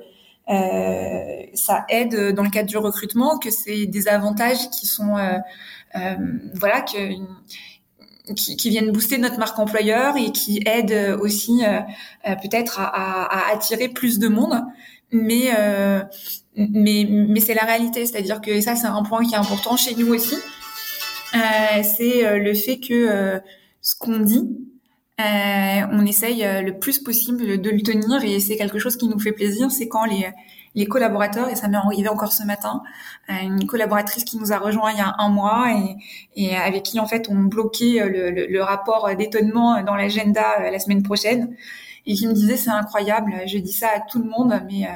euh, ça aide dans le cadre du recrutement, que c'est des avantages qui sont voilà que qui, qui, viennent booster notre marque employeur et qui aident aussi peut-être à, à, à, attirer plus de monde. Mais mais, mais c'est la réalité, c'est-à-dire que ça, c'est un point qui est important chez nous aussi. Euh, c'est euh, le fait que euh, ce qu'on dit, euh, on essaye euh, le plus possible de le tenir et c'est quelque chose qui nous fait plaisir. C'est quand les, les collaborateurs, et ça m'est arrivé encore ce matin, une collaboratrice qui nous a rejoint il y a un mois et, et avec qui en fait on bloquait le, le rapport d'étonnement dans l'agenda la semaine prochaine et qui me disait c'est incroyable, je dis ça à tout le monde, mais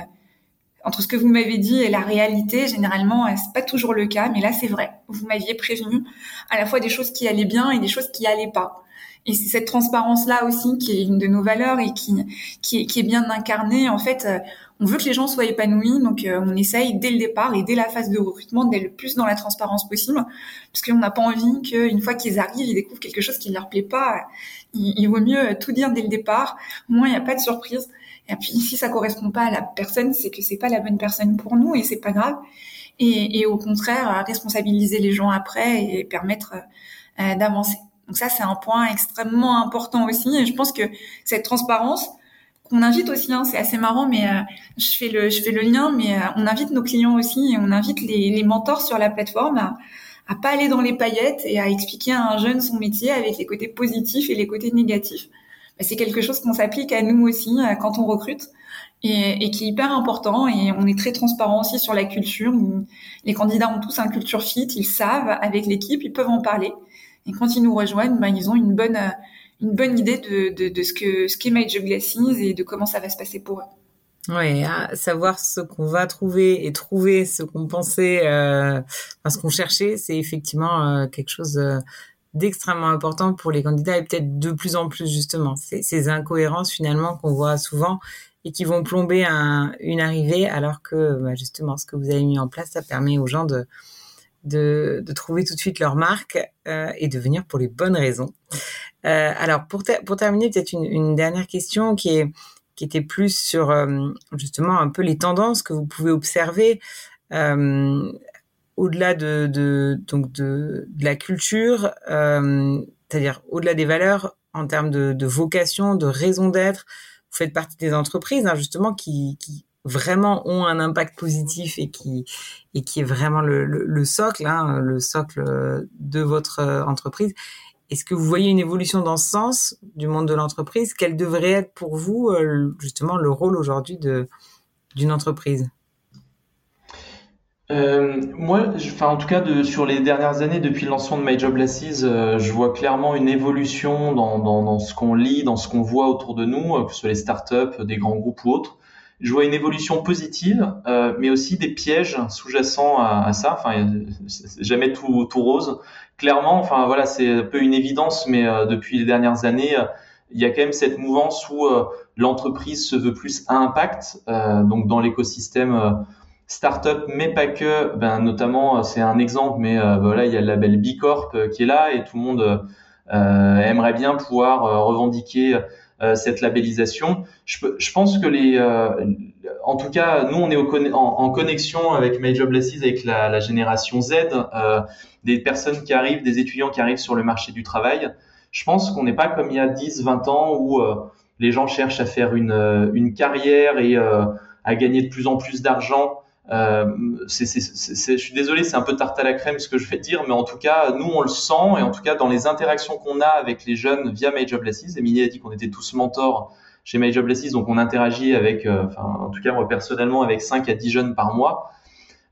entre ce que vous m'avez dit et la réalité, généralement, euh, c'est pas toujours le cas, mais là, c'est vrai. Vous m'aviez prévenu à la fois des choses qui allaient bien et des choses qui allaient pas. Et c'est cette transparence-là aussi qui est une de nos valeurs et qui, qui, qui est bien incarnée. En fait, euh, on veut que les gens soient épanouis, donc euh, on essaye dès le départ et dès la phase de recrutement d'être le plus dans la transparence possible, parce qu'on n'a pas envie qu'une fois qu'ils arrivent, ils découvrent quelque chose qui ne leur plaît pas. Il, il vaut mieux tout dire dès le départ. Au moins, il n'y a pas de surprise. Et puis si ça correspond pas à la personne, c'est que c'est pas la bonne personne pour nous et c'est pas grave. Et, et, au contraire, responsabiliser les gens après et permettre euh, d'avancer. Donc ça, c'est un point extrêmement important aussi. Et je pense que cette transparence, qu'on invite aussi. Hein, c'est assez marrant, mais euh, je fais le je fais le lien, mais euh, on invite nos clients aussi et on invite les, les mentors sur la plateforme à, à pas aller dans les paillettes et à expliquer à un jeune son métier avec les côtés positifs et les côtés négatifs. c'est quelque chose qu'on s'applique à nous aussi quand on recrute et, et, qui est hyper important. Et on est très transparent aussi sur la culture. Les candidats ont tous un culture fit, ils savent avec l'équipe, ils peuvent en parler. Et quand ils nous rejoignent, ben, ils ont une bonne une bonne idée de, de, de ce que ce qu'est Major Glasses et de comment ça va se passer pour eux. Oui, savoir ce qu'on va trouver et trouver ce qu'on pensait, euh, ce qu'on cherchait, c'est effectivement euh, quelque chose euh, d'extrêmement important pour les candidats et peut-être de plus en plus justement. Ces incohérences finalement qu'on voit souvent et qui vont plomber un, une arrivée alors que bah, justement ce que vous avez mis en place, ça permet aux gens de, de, de trouver tout de suite leur marque euh, et de venir pour les bonnes raisons. Euh, alors pour, pour terminer peut-être une, une, dernière question qui est qui était plus sur euh, justement un peu les tendances que vous pouvez observer euh, au-delà de, donc de, la culture, euh, c'est-à-dire au-delà des valeurs en termes de, vocation, de raison d'être. Vous faites partie des entreprises hein, justement qui, vraiment ont un impact positif et qui est vraiment le, le, socle, hein, le socle de votre entreprise. Est-ce que vous voyez une évolution dans ce sens du monde de l'entreprise? Quel devrait être pour vous euh, justement le rôle aujourd'hui d'une entreprise? Euh, moi, en tout cas, sur les dernières années, depuis le lancement de My Job euh, je vois clairement une évolution dans ce qu'on lit, dans ce qu'on voit autour de nous, que ce soit les startups, des grands groupes ou autres je vois une évolution positive, euh, mais aussi des pièges sous-jacents à, à, ça. Enfin, jamais tout, tout, rose. Clairement, enfin voilà, c'est un peu une évidence, mais euh, depuis les dernières années, euh, il y a quand même cette mouvance où euh, l'entreprise se veut plus à impact. donc dans l'écosystème startup, mais pas que. Ben notamment, c'est un exemple, mais voilà, il y a le label B Corp qui est là et tout le monde aimerait bien pouvoir revendiquer euh, cette labellisation. Je, je, pense que les, euh, en tout cas, nous on est en, connexion avec Major Blesses, avec la, la génération Z, euh, des personnes qui arrivent, des étudiants qui arrivent sur le marché du travail. Je pense qu'on n'est pas comme il y a 10, 20 ans où les gens cherchent à faire une, une carrière et à gagner de plus en plus d'argent euh, je suis désolé, c'est un peu tarte à la crème ce que je vais dire, mais en tout cas, nous, on le sent, et en tout cas, dans les interactions qu'on a avec les jeunes via My Job Lessons, Emilie a dit qu'on était tous mentors chez My Job donc on interagit avec, euh, enfin, en tout cas, moi, personnellement, avec 5 à 10 jeunes par mois.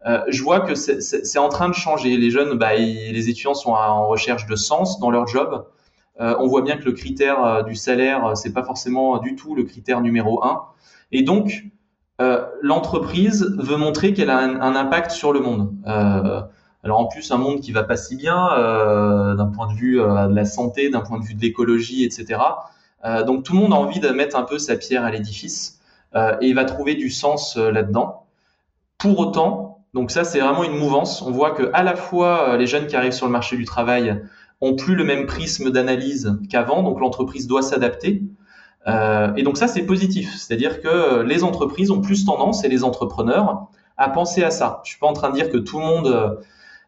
Euh, je vois que c'est, c'est en train de changer. Les jeunes, bah, les étudiants sont en recherche de sens dans leur job. Euh, on voit bien que le critère euh, du salaire, c'est pas forcément du tout le critère numéro un. Et donc, euh, l'entreprise veut montrer qu'elle a un, impact sur le monde. Euh, alors en plus, un monde qui va pas si bien euh, d'un point de vue de la santé, d'un point de vue de l'écologie, etc. donc tout le monde a envie de mettre un peu sa pierre à l'édifice et il va trouver du sens là-dedans. Pour autant, donc ça c'est vraiment une mouvance. On voit que à la fois les jeunes qui arrivent sur le marché du travail ont plus le même prisme d'analyse qu'avant, donc l'entreprise doit s'adapter. Euh, et donc ça, c'est positif. C'est-à-dire que les entreprises ont plus tendance, et les entrepreneurs, à penser à ça. Je suis pas en train de dire que tout le monde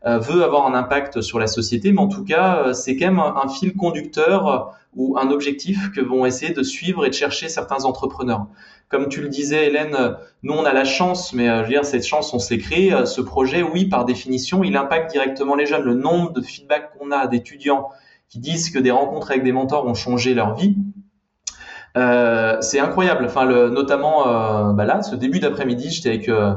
euh, veut avoir un impact sur la société, mais en tout cas, euh, c'est quand même un, fil conducteur ou un objectif que vont essayer de suivre et de chercher certains entrepreneurs. Comme tu le disais, Hélène, nous on a la chance, mais je veux dire cette chance, on s'est créé ce projet. Oui, par définition, il impacte directement les jeunes. Le nombre de feedback qu'on a d'étudiants qui disent que des rencontres avec des mentors ont changé leur vie, euh, c'est incroyable. Enfin, le, notamment euh, bah là, ce début d'après-midi, j'étais avec euh,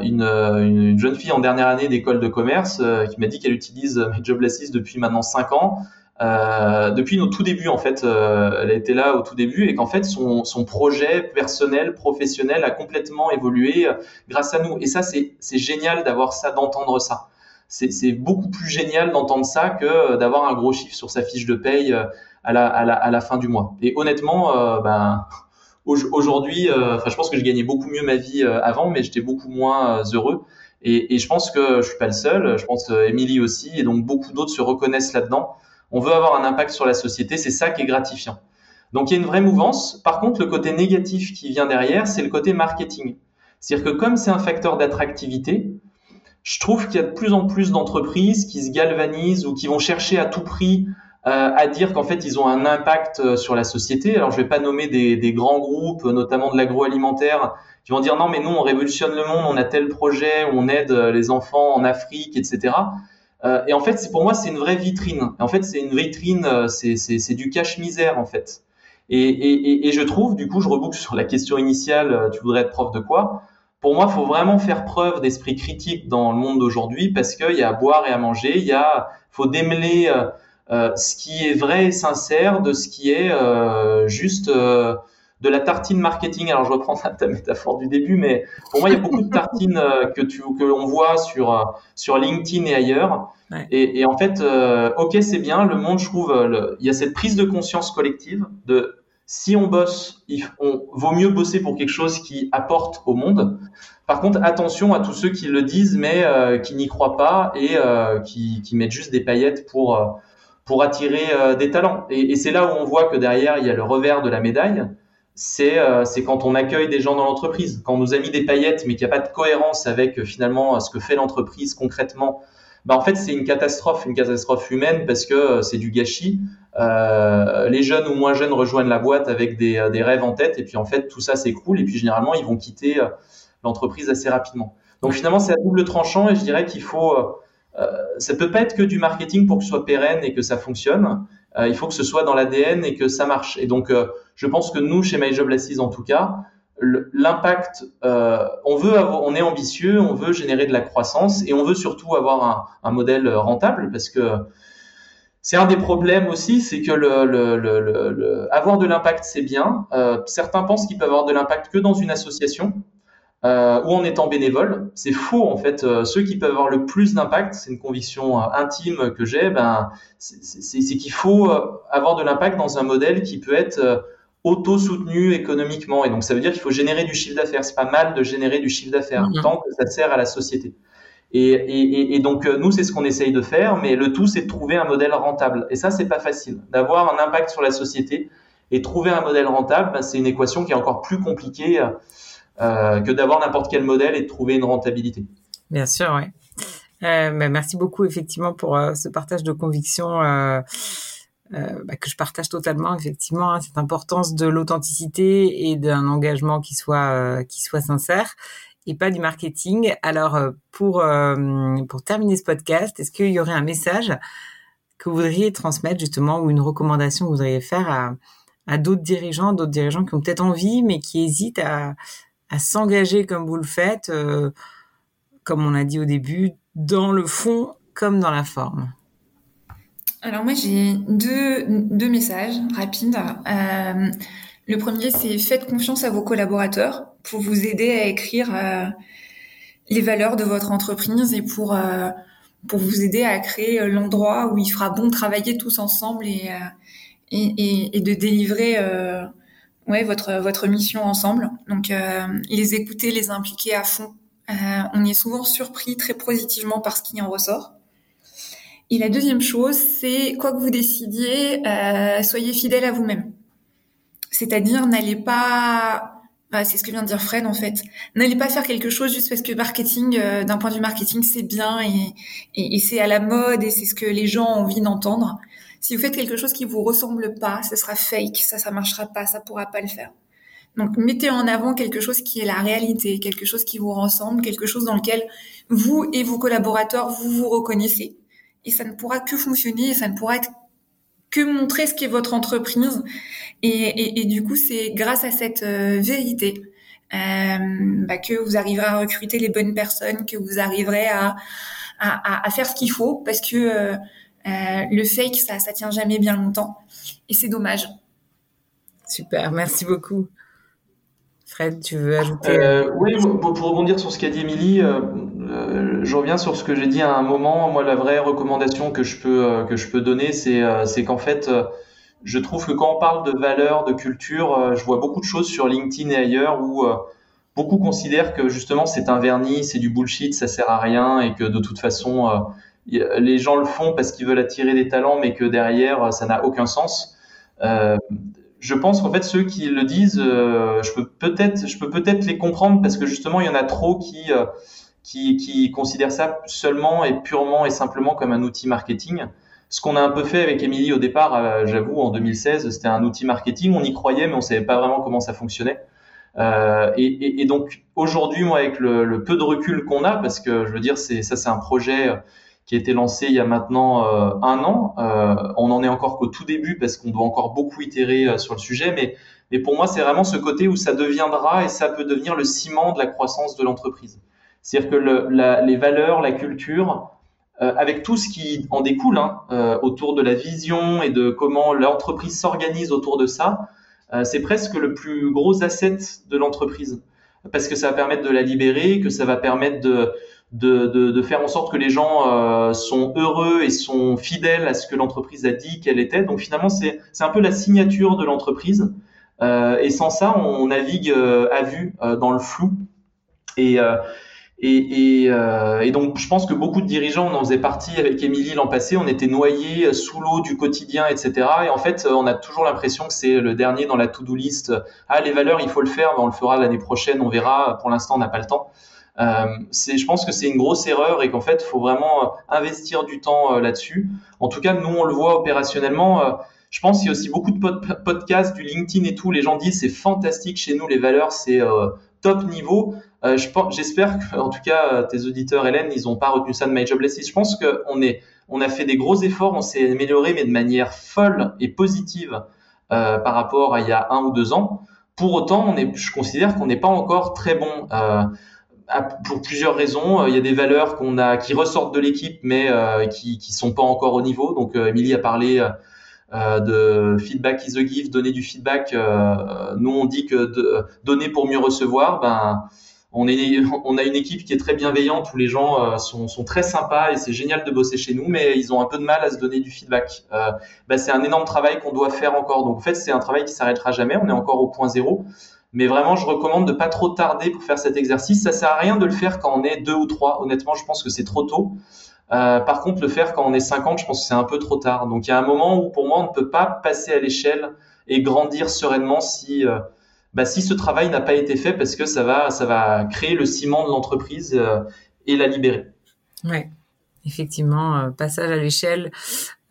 une, une, jeune fille en dernière année d'école de commerce qui m'a dit qu'elle utilise Joblesses depuis maintenant 5 ans. Euh, depuis nos tout débuts en fait, euh, elle était là au tout début et qu'en fait son, son, projet personnel, professionnel a complètement évolué grâce à nous. Et ça c'est génial d'avoir ça, d'entendre ça. C'est beaucoup plus génial d'entendre ça que d'avoir un gros chiffre sur sa fiche de paye à la, à la, à la fin du mois. Et honnêtement, euh, ben, aujourd'hui, euh, je pense que je gagnais beaucoup mieux ma vie euh, avant, mais j'étais beaucoup moins heureux. Et, et, je pense que je suis pas le seul. Je pense Émilie aussi, et donc beaucoup d'autres se reconnaissent là-dedans. On veut avoir un impact sur la société, c'est ça qui est gratifiant. Donc il y a une vraie mouvance. Par contre, le côté négatif qui vient derrière, c'est le côté marketing. C'est-à-dire que comme c'est un facteur d'attractivité, je trouve qu'il y a de plus en plus d'entreprises qui se galvanisent ou qui vont chercher à tout prix à dire qu'en fait ils ont un impact sur la société. Alors je vais pas nommer des, grands groupes, notamment de l'agroalimentaire, qui vont dire non mais nous on révolutionne le monde, on a tel projet, on aide les enfants en Afrique, etc. et en fait, pour moi c'est une vraie vitrine. En fait, c'est une vitrine, c'est du cache misère en fait. Et, et, et, je trouve, du coup, je reboucle sur la question initiale, tu voudrais être prof de quoi? Pour moi, il faut vraiment faire preuve d'esprit critique dans le monde d'aujourd'hui parce qu'il y a à boire et à manger, il faut démêler euh, euh, ce qui est vrai et sincère de ce qui est euh, juste euh, de la tartine marketing. Alors je reprends ta métaphore du début, mais pour moi, il y a beaucoup de tartines euh, que tu que l'on voit sur sur LinkedIn et ailleurs. Ouais. Et, et, en fait, ok, c'est bien. Le monde, je trouve, le, il y a cette prise de conscience collective de si on bosse, il on, vaut mieux bosser pour quelque chose qui apporte au monde. Par contre, attention à tous ceux qui le disent mais euh, qui n'y croient pas et euh, qui, qui, mettent juste des paillettes pour euh, pour attirer euh, des talents. Et, et c'est là où on voit que derrière il y a le revers de la médaille. C'est euh, quand on accueille des gens dans l'entreprise, quand on nous a mis des paillettes mais qu'il n'y a pas de cohérence avec finalement ce que fait l'entreprise concrètement bah en fait c'est une catastrophe, une catastrophe humaine parce que euh, c'est du gâchis. Euh, les jeunes ou moins jeunes rejoignent la boîte avec des, euh, des rêves en tête et puis en fait tout ça s'écroule et puis généralement ils vont quitter euh, l'entreprise assez rapidement. Donc finalement c'est à double tranchant et je dirais qu'il faut, euh, ça peut pas être que du marketing pour que ce soit pérenne et que ça fonctionne. Euh, il faut que ce soit dans l'ADN et que ça marche. Et donc je pense que nous chez My Job en tout cas, l'impact, euh, on veut, avoir, on est ambitieux, on veut générer de la croissance et on veut surtout avoir un, modèle rentable parce que c'est un des problèmes aussi, c'est que le, avoir de l'impact c'est bien. Euh, certains pensent qu'ils peuvent avoir de l'impact que dans une association euh, ou en étant bénévole. C'est faux en fait. Euh, ceux qui peuvent avoir le plus d'impact, c'est une conviction euh, intime que j'ai, ben c'est qu'il faut euh, avoir de l'impact dans un modèle qui peut être auto-soutenu économiquement. Et donc, ça veut dire qu'il faut générer du chiffre d'affaires. C'est pas mal de générer du chiffre d'affaires mmh. tant que ça sert à la société. Et, et, et donc, euh, nous, c'est ce qu'on essaye de faire, mais le tout, c'est de trouver un modèle rentable. Et ça, c'est pas facile. D'avoir un impact sur la société et trouver un modèle rentable, ben, c'est une équation qui est encore plus compliquée euh, que d'avoir n'importe quel modèle et de trouver une rentabilité. Bien sûr, oui. Euh, merci beaucoup, effectivement, pour euh, ce partage de convictions. Euh, bah, que je partage totalement effectivement hein, cette importance de l'authenticité et d'un engagement qui soit qui soit sincère et pas du marketing. Alors pour pour terminer ce podcast, est-ce qu'il y aurait un message que vous voudriez transmettre justement ou une recommandation que vous voudriez faire à à d'autres dirigeants, d'autres dirigeants qui ont peut-être envie mais qui hésitent à à s'engager comme vous le faites, euh, comme on a dit au début, dans le fond comme dans la forme. Alors moi j'ai deux, deux messages rapides. Euh, le premier c'est faites confiance à vos collaborateurs pour vous aider à écrire euh, les valeurs de votre entreprise et pour pour vous aider à créer l'endroit où il fera bon de travailler tous ensemble et et, de délivrer ouais votre votre mission ensemble. Donc les écouter, les impliquer à fond. on est souvent surpris très positivement par ce qui en ressort. Et la deuxième chose, c'est quoi que vous décidiez, euh, soyez fidèle à vous-même. C'est-à-dire, n'allez pas, c'est ce que vient de dire Fred en fait, n'allez pas faire quelque chose juste parce que marketing, euh, d'un point de vue marketing, c'est bien et, et, et c'est à la mode et c'est ce que les gens ont envie d'entendre. Si vous faites quelque chose qui vous ressemble pas, ce sera fake, ça, ça marchera pas, ça pourra pas le faire. Donc, mettez en avant quelque chose qui est la réalité, quelque chose qui vous ressemble, quelque chose dans lequel vous et vos collaborateurs, vous vous reconnaissez et ça ne pourra que fonctionner, et ça ne pourra être que montrer ce qu'est votre entreprise. Et, et, et, du coup, c'est grâce à cette euh, vérité euh, bah, que vous arriverez à recruter les bonnes personnes, que vous arriverez à, à, à faire ce qu'il faut, parce que euh, euh, le fake, ça, ça tient jamais bien longtemps, et c'est dommage. Super, merci beaucoup. Fred, tu veux ajouter? Euh, Oui, pour, pour, rebondir sur ce qu'a dit Émilie, je reviens sur ce que j'ai dit à un moment. Moi, la vraie recommandation que je peux euh, que je peux donner, c'est euh, qu'en fait, je trouve que quand on parle de valeurs, de culture, je vois beaucoup de choses sur LinkedIn et ailleurs où beaucoup considèrent que justement c'est un vernis, c'est du bullshit, ça sert à rien et que de toute façon les gens le font parce qu'ils veulent attirer des talents, mais que derrière ça n'a aucun sens. Euh, je pense qu'en fait ceux qui le disent, euh, je peux peut-être, je peux peut-être les comprendre parce que justement il y en a trop qui qui, qui considèrent ça seulement et purement et simplement comme un outil marketing, ce qu'on a un peu fait avec Emily au départ, j'avoue, en 2016, c'était un outil marketing. On y croyait, mais on savait pas vraiment comment ça fonctionnait. Euh, et, et, et, donc aujourd'hui, moi, avec le, le, peu de recul qu'on a, parce que je veux dire, c'est ça, c'est un projet qui a été lancé il y a maintenant euh, un an. Euh, on en est encore qu'au tout début parce qu'on doit encore beaucoup itérer euh, sur le sujet, mais, mais pour moi, c'est vraiment ce côté où ça deviendra et ça peut devenir le ciment de la croissance de l'entreprise. C'est-à-dire que le, la, les valeurs, la culture, euh, avec tout ce qui en découle hein, autour de la vision et de comment l'entreprise s'organise autour de ça, c'est presque le plus gros asset de l'entreprise parce que ça va permettre de la libérer, que ça va permettre de, de, de, de, faire en sorte que les gens euh, sont heureux et sont fidèles à ce que l'entreprise a dit qu'elle était. Donc finalement, c'est un peu la signature de l'entreprise. Euh, et sans ça, on navigue euh, à vue euh, dans le flou. Et, et, et, et, donc, je pense que beaucoup de dirigeants, on en faisait partie avec Émilie l'an passé, on était noyés sous l'eau du quotidien, etc. Et en fait, on a toujours l'impression que c'est le dernier dans la to-do list. Ah, les valeurs, il faut le faire, on le fera l'année prochaine, on verra. Pour l'instant, on n'a pas le temps. Euh, je pense que c'est une grosse erreur et qu'en fait, il faut vraiment euh, investir du temps euh, là-dessus. En tout cas, nous, on le voit opérationnellement. je pense qu'il y a aussi beaucoup de podcasts, du LinkedIn et tout. Les gens disent c'est fantastique chez nous, les valeurs, c'est top niveau. Euh, J'espère que, en tout cas, tes auditeurs, Hélène, ils n'ont pas retenu ça de My Jobless. Je pense qu'on est, on a fait des gros efforts, on s'est amélioré, mais de manière folle et positive euh, par rapport à il y a un ou deux ans. Pour autant, on est, je considère qu'on n'est pas encore très bon. Euh, pour plusieurs raisons. Euh, il y a des valeurs qu'on a qui ressortent de l'équipe, mais euh, qui qui sont pas encore au niveau. Donc, euh, a parlé euh, de feedback is a gift, donner du feedback. Euh, nous, on dit que de, donner pour mieux recevoir. Ben, on est, on a une équipe qui est très bienveillante où les gens sont, sont très sympas et c'est génial de bosser chez nous, mais ils ont un peu de mal à se donner du feedback. Ben, c'est un énorme travail qu'on doit faire encore. Donc, en fait, c'est un travail qui s'arrêtera jamais. On est encore au point zéro. Mais vraiment, je recommande de pas trop tarder pour faire cet exercice. Ça sert à rien de le faire quand on est deux ou trois. Honnêtement, je pense que c'est trop tôt. Euh, par contre, le faire quand on est 50, je pense que c'est un peu trop tard. Donc, il y a un moment où, pour moi, on ne peut pas passer à l'échelle et grandir sereinement si, euh, bah, si ce travail n'a pas été fait parce que ça va, ça va créer le ciment de l'entreprise euh, et la libérer. Ouais effectivement, euh, passage à l'échelle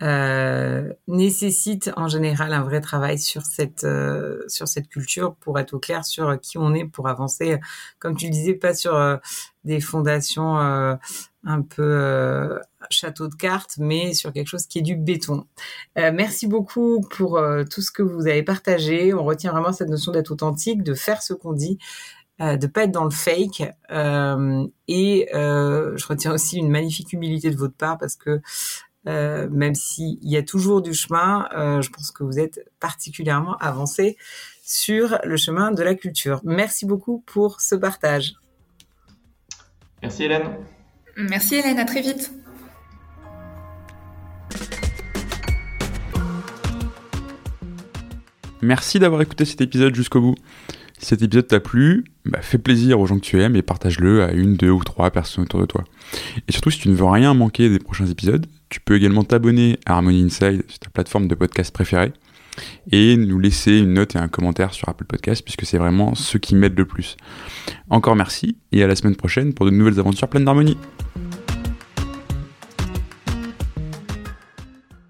euh, nécessite en général un vrai travail sur cette euh, sur cette culture pour être au clair sur qui on est pour avancer comme tu le disais pas sur euh, des fondations un peu château de cartes mais sur quelque chose qui est du béton. merci beaucoup pour tout ce que vous avez partagé. On retient vraiment cette notion d'être authentique, de faire ce qu'on dit euh, de pas être dans le fake euh, et euh, je retiens aussi une magnifique humilité de votre part parce que euh, même s'il y a toujours du chemin, je pense que vous êtes particulièrement avancé sur le chemin de la culture. Merci beaucoup pour ce partage. Merci Hélène. Merci Hélène, à très vite. Merci d'avoir écouté cet épisode jusqu'au bout. Si cet épisode t'a plu, bah, fais plaisir aux gens que tu aimes et partage-le à une, deux ou trois personnes autour de toi. Et surtout, si tu ne veux rien manquer des prochains épisodes, tu peux également t'abonner à Harmony Inside sur ta plateforme de podcast préférée et nous laisser une note et un commentaire sur Apple Podcast puisque c'est vraiment ce qui m'aide le plus. Encore merci et à la semaine prochaine pour de nouvelles aventures pleines d'harmonie.